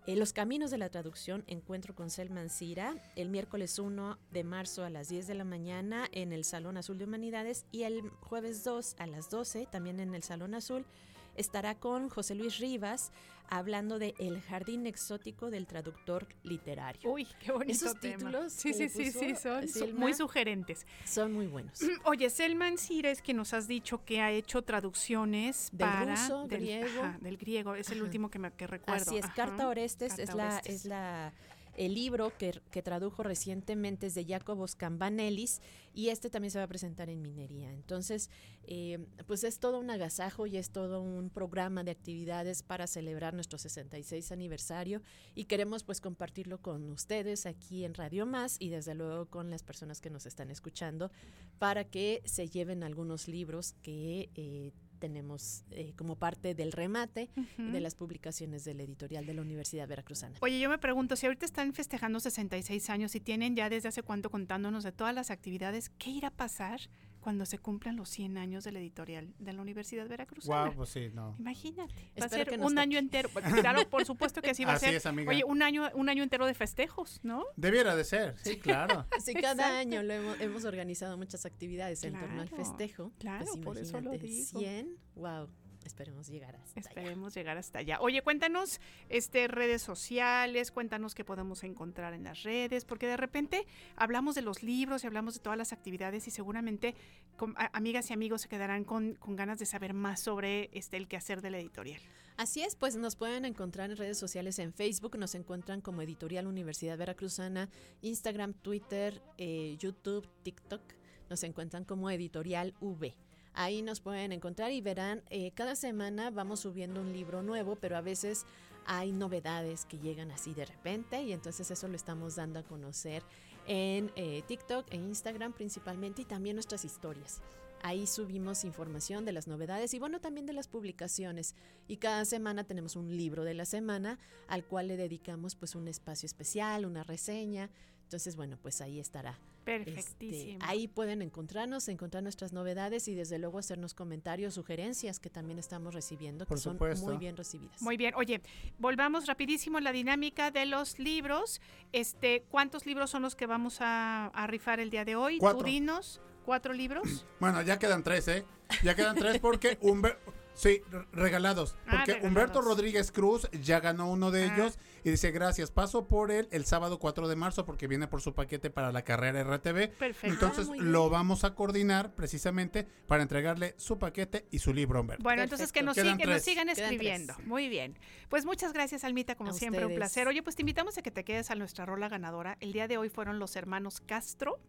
Eh, los Caminos de la Traducción, encuentro con Selman Cira, el miércoles 1 de marzo a las 10 de la mañana en el Salón Azul de Humanidades y el jueves 2 a las 12 también en el Salón Azul. Estará con José Luis Rivas hablando de El jardín exótico del traductor literario. Uy, qué bonito Esos tema. títulos Sí, sí, sí, sí, son Selma muy sugerentes. Son muy buenos. Oye, Selman Cira es que nos has dicho que ha hecho traducciones Del para ruso, del, griego. ajá, del griego, es el último que me que recuerdo. Así es, Ajá. Carta Orestes es Carta la Orestes. es la el libro que, tradujo recientemente es de Jacobos Cambanelis y este también se va a presentar en Minería. Entonces, eh, pues es todo un agasajo y es todo un programa de actividades para celebrar nuestro 66 aniversario y queremos pues compartirlo con ustedes aquí en Radio Más y desde luego con las personas que nos están escuchando para que se lleven algunos libros que eh, tenemos eh, como parte del remate de las publicaciones del editorial de la Universidad Veracruzana. Oye, yo me pregunto, si ahorita están festejando 66 años y tienen ya desde hace cuánto contándonos de todas las actividades, ¿qué irá a pasar cuando se cumplan los 100 años del editorial de la Universidad Veracruzana? Wow, pues sí, no. Imagínate, va a ser nos un año entero. Claro, por supuesto que así va Así a ser. es, amiga. Oye, un año, un año entero de festejos, ¿no? Debiera de ser, sí, claro. Sí, cada Exacto. año lo hemos, hemos organizado muchas actividades en torno al Claro, festejo. claro, Pues por eso lo imagínate, digo. 100, wow, esperemos llegar hasta allá. Esperemos llegar hasta allá. Oye, cuéntanos este redes sociales, cuéntanos qué podemos encontrar en las redes, porque de repente hablamos de los libros y hablamos de todas las actividades y seguramente a- amigas y amigos se quedarán con, con ganas de saber más sobre este el quehacer de la editorial. Así es, pues nos pueden encontrar en redes sociales en Facebook, nos encuentran como Editorial Universidad Veracruzana, Instagram, Twitter, eh, YouTube, TikTok, nos encuentran como Editorial V. Ahí nos pueden encontrar y verán, eh, cada semana vamos subiendo un libro nuevo, pero a veces hay novedades que llegan así de repente y entonces eso lo estamos dando a conocer en eh, TikTok e Instagram principalmente y también nuestras historias. Ahí subimos información de las novedades y bueno, también de las publicaciones. Y cada semana tenemos un libro de la semana al cual le dedicamos pues un espacio especial, una reseña. Entonces, bueno, pues ahí estará. Este, Perfectísimo. ahí pueden encontrarnos, encontrar nuestras novedades y desde luego hacernos comentarios, sugerencias que también estamos recibiendo, Por que son muy bien recibidas. Muy bien. Oye, volvamos rapidísimo a la dinámica de los libros. Este, ¿cuántos libros son los que vamos a, a rifar el día de hoy? Cuatro. Tú dinos, ¿cuatro libros? Bueno, ya quedan tres, ¿eh? Ya quedan tres porque Humberto... Sí, re- regalados. Ah, Porque regalados. Humberto Rodríguez Cruz ya ganó uno de Ah. ellos y dice gracias. Paso por él el sábado 4 de marzo porque viene por su paquete para la carrera RTV. Perfecto. Entonces Ah, lo vamos a coordinar precisamente para entregarle su paquete y su libro, Humberto. Bueno, entonces que nos, que sigan escribiendo. Muy bien. Pues muchas gracias, Almita, como A siempre, un placer. Oye, pues te invitamos a que te quedes a nuestra rola ganadora. El día de hoy fueron los hermanos Castro.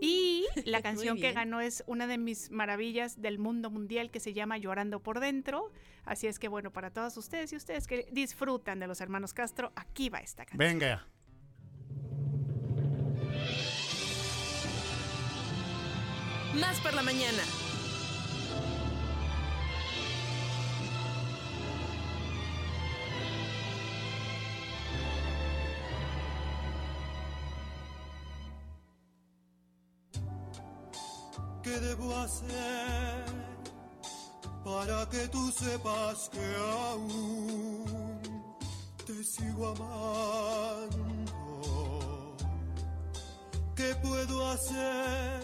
y la canción que ganó es una de mis maravillas del mundo mundial que se llama Llorando por Dentro. Así es que, bueno, para todos ustedes y ustedes que disfrutan de los hermanos Castro, aquí va esta canción. Venga. Más por la mañana. ¿Qué debo hacer para que tú sepas que aún te sigo amando? ¿Qué puedo hacer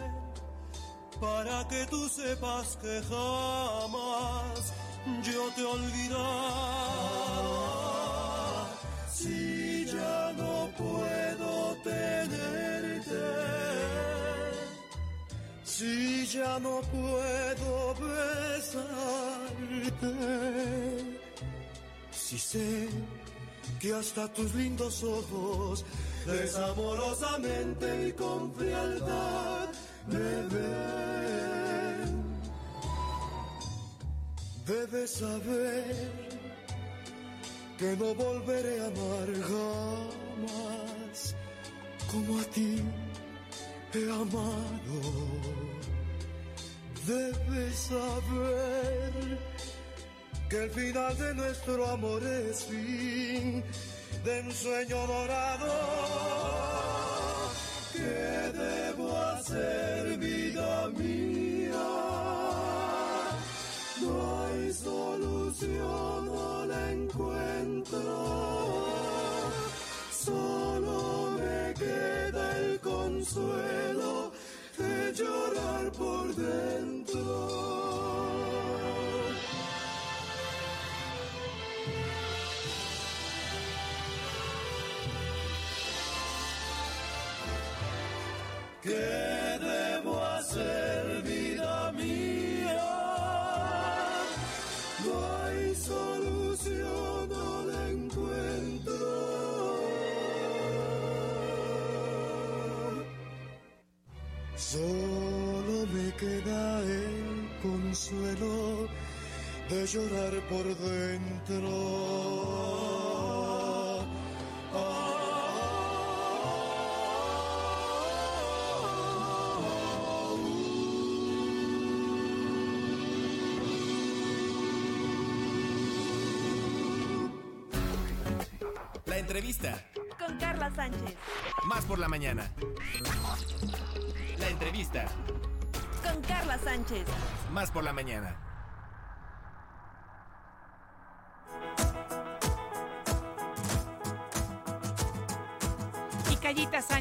para que tú sepas que jamás yo te olvidaré? Si ya no puedo tenerte si ya no puedo besarte, si sé que hasta tus lindos ojos desamorosamente y con frialdad me ven, debes saber que no volveré a amar jamás como a ti he amado. Debes saber que el final de nuestro amor es fin de un sueño dorado. ¿Qué debo hacer, vida mía? No hay solución, no la encuentro. Solo me queda el consuelo de llorar por dentro. ¿Qué debo hacer, vida mía? No hay solución, no la encuentro. Solo me queda el consuelo de llorar por dentro. Entrevista. Con Carla Sánchez. Más por la mañana. La entrevista. Con Carla Sánchez. Más por la mañana.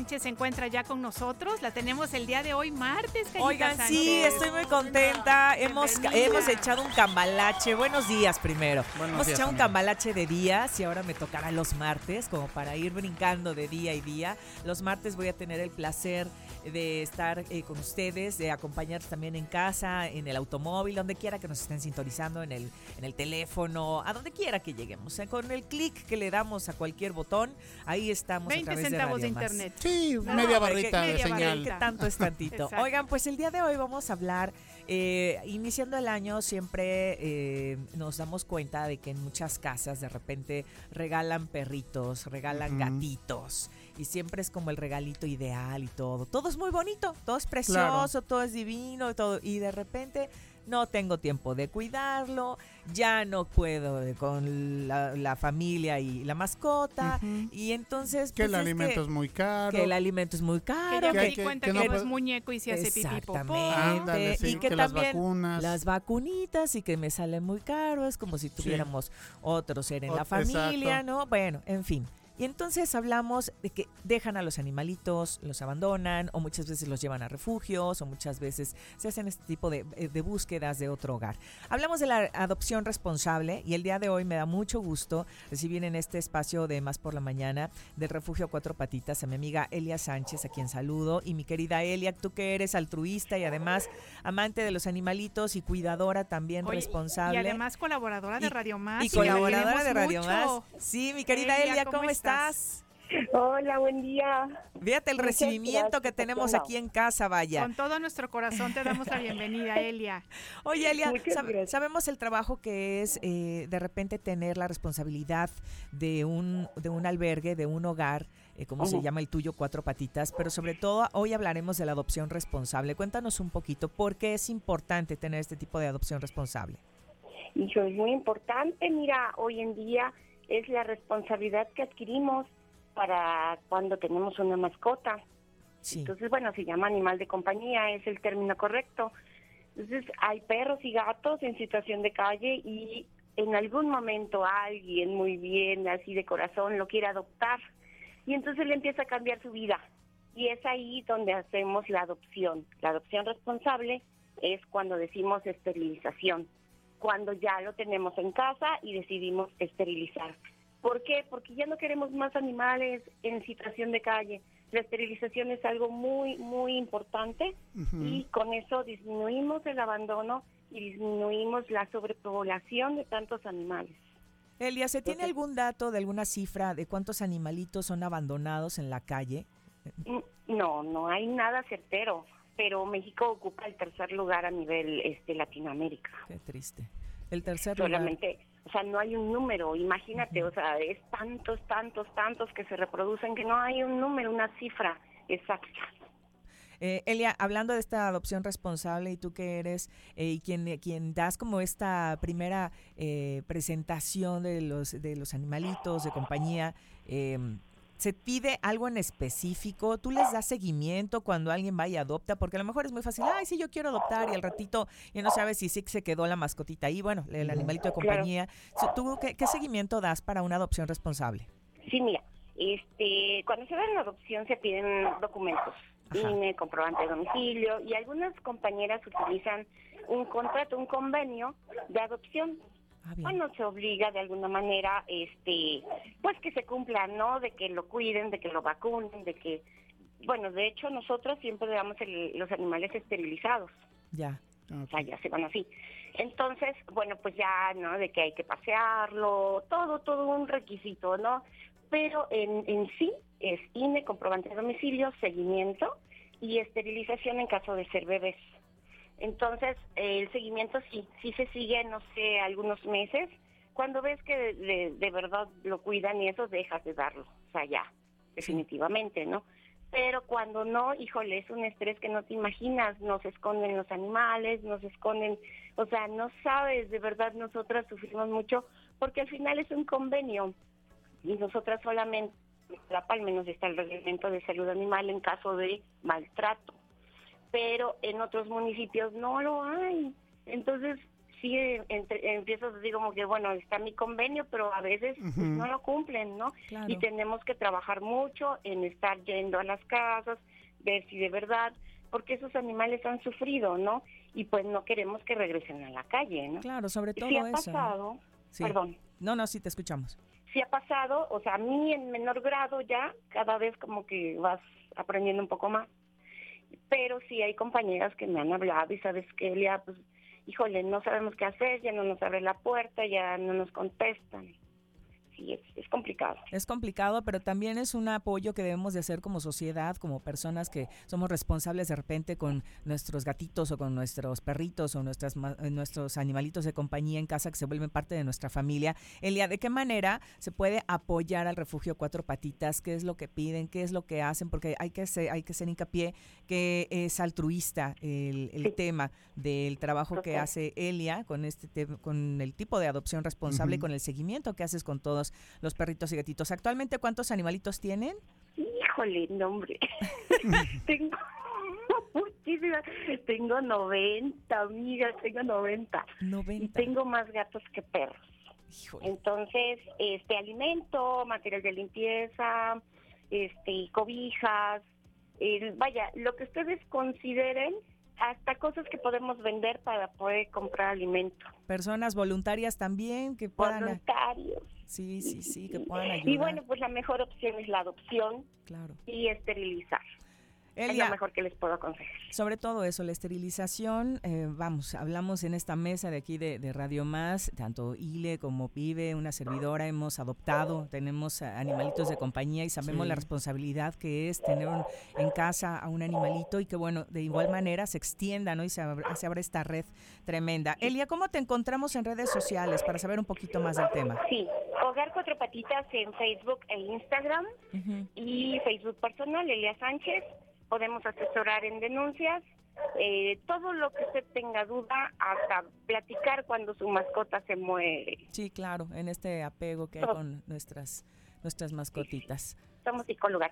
Sánchez se encuentra ya con nosotros. La tenemos el día de hoy, martes, Oigan, Sánchez. sí, estoy muy contenta. Hemos, Bienvenida. hemos echado un cambalache. Buenos días primero. Buenos hemos días, echado un cambalache de días y ahora me tocará los martes, como para ir brincando de día y día. Los martes voy a tener el placer de estar eh, con ustedes, de acompañarnos también en casa, en el automóvil, donde quiera que nos estén sintonizando, en el, en el teléfono, a donde quiera que lleguemos. Eh, con el clic que le damos a cualquier botón, ahí estamos. 20 a través centavos de, de, Radio Más. internet. Sí, No, media barrita que- de media señal. Que tanto es tantito. Exacto. Oigan, pues el día de hoy vamos a hablar, eh, iniciando el año siempre eh, nos damos cuenta de que en muchas casas de repente regalan perritos, regalan gatitos y siempre es como el regalito ideal y todo. Todo es muy bonito, todo es precioso, todo es divino, todo y de repente no tengo tiempo de cuidarlo, ya no puedo con la, la familia y la mascota y entonces Que el pues, es alimento es muy caro. que el alimento es muy Que caro, ya que me di que- cuenta que que, no no es puede- muñeco y se hace pipí popó. Exactamente. Ándale, sí, y que, que las también vacunas. las vacunitas y que me salen muy caro, es como si tuviéramos otro ser en la familia, exacto. ¿no? Bueno, en fin. Y entonces hablamos de que dejan a los animalitos, los abandonan, o muchas veces los llevan a refugios, o muchas veces se hacen este tipo de, eh, de búsquedas de otro hogar. Hablamos de la adopción responsable y el día de hoy me da mucho gusto recibir en este espacio de Más por la Mañana del Refugio Cuatro Patitas a mi amiga Elia Sánchez, a quien saludo, y mi querida Elia, tú que eres altruista y además amante de los animalitos y cuidadora también Oye, responsable. Y además colaboradora de Radio Más. y colaboradora de Radio mucho. Más. Sí, mi querida Elia, Elia, ¿cómo ¿cómo, estás? Estás? Hola, buen día. Fíjate el Muchas recibimiento gracias, que tenemos aquí en casa, vaya. Con todo nuestro corazón te damos la bienvenida, Elia. Oye, Elia, Muchas sab- gracias. sabemos el trabajo que es eh, de repente tener la responsabilidad de un, de un albergue, de un hogar, eh, como se llama el tuyo, Cuatro Patitas, pero sobre todo hoy hablaremos de la adopción responsable. Cuéntanos un poquito por qué es importante tener este tipo de adopción responsable. Hijo, es muy importante. Mira, hoy en día es la responsabilidad que adquirimos para cuando tenemos una mascota. Sí. Entonces, bueno, se llama animal de compañía, es el término correcto. Entonces, hay perros y gatos en situación de calle y en algún momento alguien muy bien, así de corazón, lo quiere adoptar. Y entonces le empieza a cambiar su vida. Y es ahí donde hacemos la adopción. La adopción responsable es cuando decimos esterilización, cuando ya lo tenemos en casa y decidimos esterilizar. ¿Por qué? Porque ya no queremos más animales en situación de calle. La esterilización es algo muy, muy importante y con eso disminuimos el abandono y disminuimos la sobrepoblación de tantos animales. Elia, ¿se tiene algún dato de alguna cifra de cuántos animalitos son abandonados en la calle? Mm, No, no hay nada certero, pero México ocupa el tercer lugar a nivel este Latinoamérica. Qué triste. El tercer lugar. Solamente, o sea, no hay un número, imagínate, o sea, es tantos, tantos, tantos que se reproducen que no hay un número, una cifra exacta. Eh, Elia, hablando de esta adopción responsable y tú que eres eh, y quien, quien das como esta primera eh, presentación de los, de los animalitos de compañía, eh, ¿se pide algo en específico? ¿Tú les das seguimiento cuando alguien va y adopta? Porque a lo mejor es muy fácil, ay, sí, yo quiero adoptar y al ratito ya no sabes si sí se quedó la mascotita ahí, bueno, el animalito de Claro. compañía. ¿Tú qué, qué seguimiento das para una adopción responsable? Sí, mira, este, cuando se da una adopción se piden documentos, INE, comprobante de domicilio y algunas compañeras utilizan un contrato, un convenio de adopción. Bueno, se obliga de alguna manera, este, pues que se cumpla, ¿no? De que lo cuiden, de que lo vacunen, de que, bueno, de hecho nosotros siempre damos el- los animales esterilizados. Ya. O sea, ya se van así. Entonces, bueno, pues ya, ¿no? De que hay que pasearlo, todo, todo un requisito, ¿no? Pero en, en sí es INE, comprobante de domicilio, seguimiento y esterilización en caso de ser bebés. Entonces, eh, el seguimiento sí, sí se sigue, no sé, algunos meses. Cuando ves que de, de- de verdad lo cuidan y eso, dejas de darlo. O sea, ya, definitivamente, ¿no? Pero cuando no, híjole, es un estrés que no te imaginas. Nos esconden los animales, nos esconden, o sea, no sabes, de verdad nosotras sufrimos mucho porque al final es un convenio y nosotras solamente, la al menos está el reglamento de salud animal en caso de maltrato, pero en otros municipios no lo hay. Entonces, sí, entre- empiezas así como que, bueno, está mi convenio, pero a veces pues, no lo cumplen, ¿no? Claro. Y tenemos que trabajar mucho en estar yendo a las casas, ver si de verdad, porque esos animales han sufrido, ¿no? Y pues no queremos que regresen a la calle, ¿no? Claro, sobre todo Sí ha pasado, Sí. perdón, No, no, sí te escuchamos. sí ha pasado, o sea, a mí en menor grado ya, cada vez como que vas aprendiendo un poco más. Pero sí hay compañeras que me han hablado y sabes que Elia, pues, híjole, no sabemos qué hacer, ya no nos abre la puerta, ya no nos contestan. Sí, es, es complicado. Es complicado, pero también es un apoyo que debemos de hacer como sociedad, como personas que somos responsables de repente con nuestros gatitos o con nuestros perritos o nuestras, ma- eh, nuestros animalitos de compañía en casa que se vuelven parte de nuestra familia. Elia, ¿de qué manera se puede apoyar al refugio Cuatro Patitas? ¿Qué es lo que piden? ¿Qué es lo que hacen? Porque hay que ser, hay que hacer hincapié que es altruista el, el tema del trabajo que hace Elia con este te- con el tipo de adopción responsable y con el seguimiento que haces con todos los perritos y gatitos. Actualmente, ¿cuántos animalitos tienen? Híjole, no, hombre. tengo muchísimas. Tengo 90, amigas, tengo 90. 90. Y tengo más gatos que perros. Entonces, este alimento, material de limpieza, este cobijas, vaya, lo que ustedes consideren, hasta cosas que podemos vender para poder comprar alimento. Personas voluntarias también que puedan... Voluntarios. Sí, sí, sí, que puedan ayudar. Y bueno, pues la mejor opción es la adopción Claro. y esterilizar. Es Elia, lo mejor que les puedo aconsejar. Sobre todo eso, la esterilización, eh, vamos, hablamos en esta mesa de aquí de, de Radio Más, tanto Ile como Pibe, una servidora, hemos adoptado, tenemos animalitos de compañía y sabemos Sí. la responsabilidad que es tener un- en casa a un animalito y que bueno, de igual manera se extienda, ¿no? Y se abra, se abra esta red tremenda. Elia, ¿cómo te encontramos en redes sociales para saber un poquito más del tema? Sí, Hogar Cuatro Patitas en Facebook e Instagram y Facebook personal, Elia Sánchez. Podemos asesorar en denuncias, eh, todo lo que usted tenga duda, hasta platicar cuando su mascota se muere. Sí, claro, en este apego que hay con nuestras, nuestras mascotitas. Somos psicólogas.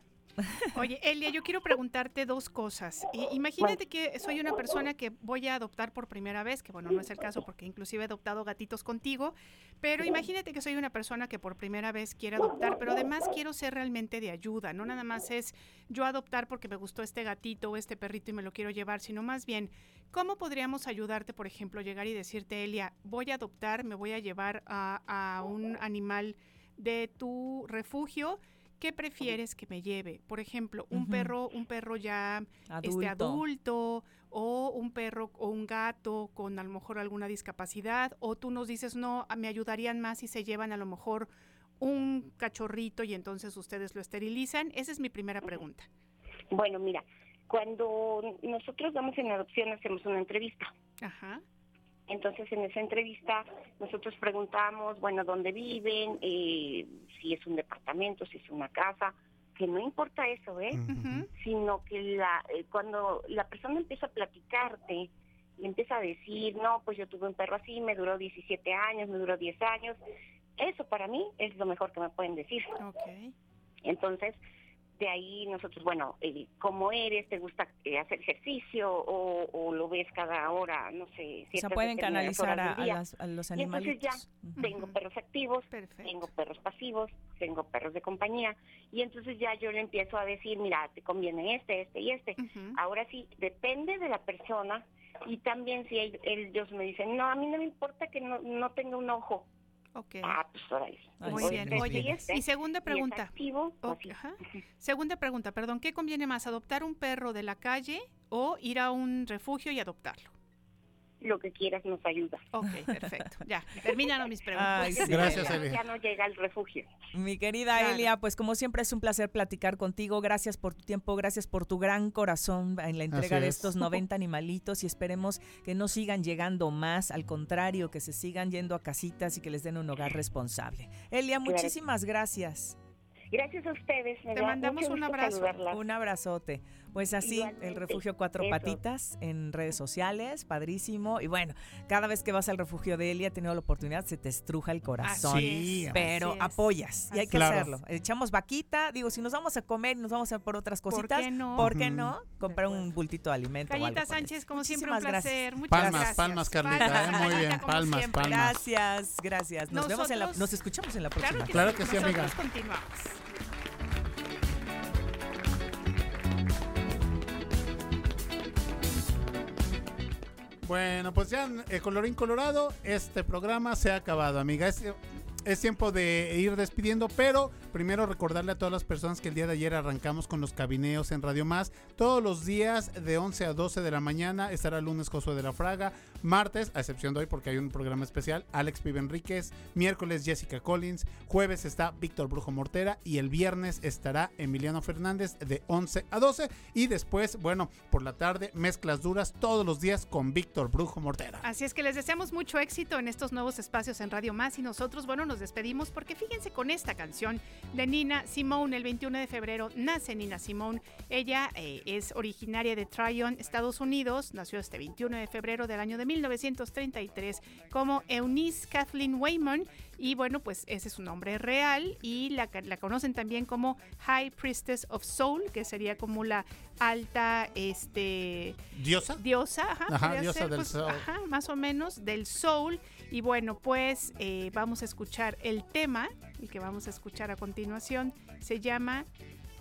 Oye, Elia, yo quiero preguntarte dos cosas. Imagínate que soy una persona que voy a adoptar por primera vez, que bueno, no es el caso porque inclusive he adoptado gatitos contigo, pero imagínate que soy una persona que por primera vez quiere adoptar, pero además quiero ser realmente de ayuda, no nada más es yo adoptar porque me gustó este gatito o este perrito y me lo quiero llevar, sino más bien, ¿cómo podríamos ayudarte, por ejemplo, llegar y decirte, Elia, voy a adoptar, me voy a llevar a, a un animal de tu refugio? ¿Qué prefieres que me lleve? Por ejemplo, un perro, un perro ya este, Adulto. adulto o un perro o un gato con a lo mejor alguna discapacidad o tú nos dices, no, a- me ayudarían más si se llevan a lo mejor un cachorrito y entonces ustedes lo esterilizan. Esa es mi primera pregunta. Bueno, mira, cuando nosotros damos en adopción hacemos una entrevista. Ajá. Entonces, en esa entrevista, nosotros preguntamos, bueno, dónde viven, eh, si es un departamento, si es una casa, que no importa eso, ¿eh? Sino que la, eh, cuando la persona empieza a platicarte, y empieza a decir, no, pues yo tuve un perro así, me duró 17 años, me duró 10 años, eso para mí es lo mejor que me pueden decir. Entonces, de ahí nosotros, bueno, eh, ¿cómo eres? ¿Te gusta eh, hacer ejercicio o, o lo ves cada hora? No sé. Ciertas pueden canalizar a, del a día. las- a los Y entonces ya tengo perros activos, tengo perros pasivos, tengo perros de compañía y entonces ya yo le empiezo a decir, mira, te conviene este, este y este. Ahora sí, depende de la persona y también si el- ellos me dicen, no, a mí no me importa que no, no tenga un ojo. Ok. Ah, pues órale. Muy O bien. Oye, y este, y segunda y pregunta. activo, o Ok, así. ajá. Segunda pregunta, perdón, ¿qué conviene más, adoptar un perro de la calle o ir a un refugio y adoptarlo? Lo que quieras nos ayuda. Ok, perfecto. Ya, terminaron mis preguntas. Ay, sí, Gracias, Elia. Ya no llega al refugio. Mi querida Claro. Elia, pues como siempre es un placer platicar contigo. Gracias por tu tiempo, gracias por tu gran corazón en la entrega Así de es. estos 90 animalitos y esperemos que no sigan llegando más, al contrario, que se sigan yendo a casitas y que les den un hogar responsable. Elia, Claro. muchísimas gracias. Gracias a ustedes. me Te da mandamos un abrazo. saludarlas. Un abrazote. Pues así, el refugio Cuatro Eso. Patitas en redes sociales, padrísimo. Y bueno, cada vez que vas al refugio de Elia, he tenido la oportunidad, se te estruja el corazón. Así es. pero Así apoyas y hay que hacerlo. Echamos vaquita, digo, si nos vamos a comer y nos vamos a por otras ¿Por cositas, qué no? ¿por qué no? Comprar un bultito de alimento. por el Sánchez, como siempre, un placer. gracias. Muchas Palmas, gracias. palmas, Carlita, ¿eh? Muy Carlita, bien, palmas, siempre. palmas. Gracias, gracias. Nos vemos en la, Nosotros- nos escuchamos en la próxima. Claro que Claro sí, que sí, nosotros amiga. continuamos. Bueno, pues ya eh, colorín colorado, este programa se ha acabado, amiga. Es, es tiempo de ir despidiendo, pero Primero recordarle a todas las personas que el día de ayer arrancamos con los cabineos en Radio Más. Todos los días de 11 a 12 de la mañana estará lunes Josué de la Fraga. Martes, a excepción de hoy porque hay un programa especial, Alex Pibe Enríquez. Miércoles Jessica Collins. Jueves está Víctor Brujo Mortera. Y el viernes estará Emiliano Fernández de 11 a 12. Y después, bueno, por la tarde, mezclas duras todos los días con Víctor Brujo Mortera. Así es que les deseamos mucho éxito en estos nuevos espacios en Radio Más y nosotros, bueno, nos despedimos porque fíjense con esta canción de Nina Simone. El 21 de febrero nace Nina Simone. Ella eh, es originaria de Tryon, Estados Unidos. Nació este 21 de febrero del año de 1933 como Eunice Kathleen Wayman. Y bueno, pues ese es su nombre real y la, la conocen también como High Priestess of Soul, que sería como la alta este ¿Diosa? diosa, ajá, Ajá, diosa ser, del pues, soul. ajá, más o menos del soul. Y bueno, pues eh, vamos a escuchar el tema, el que vamos a escuchar a continuación, se llama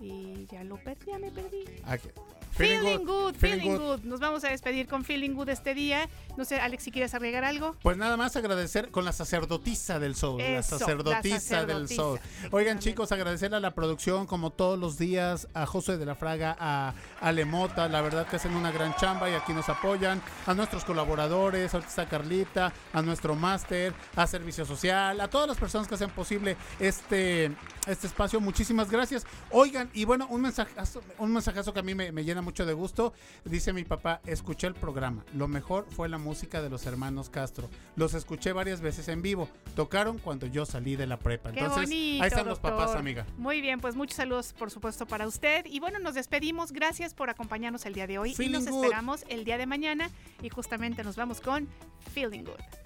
y ya lo perdí, ya me perdí. Aquí. Feeling, good, feeling, good. Nos vamos a despedir con Feeling Good este día. No sé, Alex, si quieres agregar algo. Pues nada más agradecer con la sacerdotisa del soul. la sacerdotisa la del soul. Oigan, chicos, agradecerle a la producción, como todos los días, a José de la Fraga, a Alemota. La verdad que hacen una gran chamba y aquí nos apoyan. A nuestros colaboradores, ahorita está Carlita, a nuestro máster, a Servicio Social, a todas las personas que hacen posible este, este espacio. Muchísimas gracias. Oigan, y bueno, un mensajazo, un mensajazo que a mí me, me llena mucho de gusto. Dice mi papá, escuché el programa. Lo mejor fue la música de los hermanos Castro. Los escuché varias veces en vivo. Tocaron cuando yo salí de la prepa. Qué Entonces, bonito, ahí están los papás, amiga. Muy bien, pues muchos saludos, por supuesto, para usted. Y bueno, nos despedimos. Gracias por acompañarnos el día de hoy. Feeling y nos good. esperamos el día de mañana. Y justamente nos vamos con Feeling Good.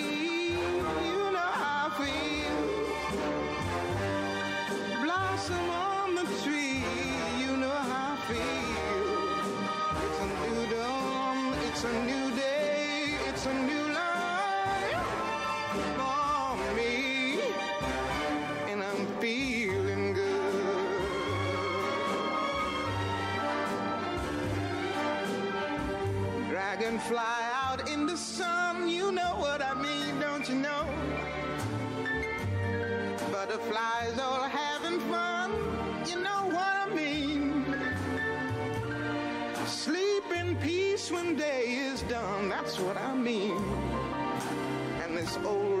it's a new life for me. And I'm feeling good. Dragonfly done, that's what I mean. And this old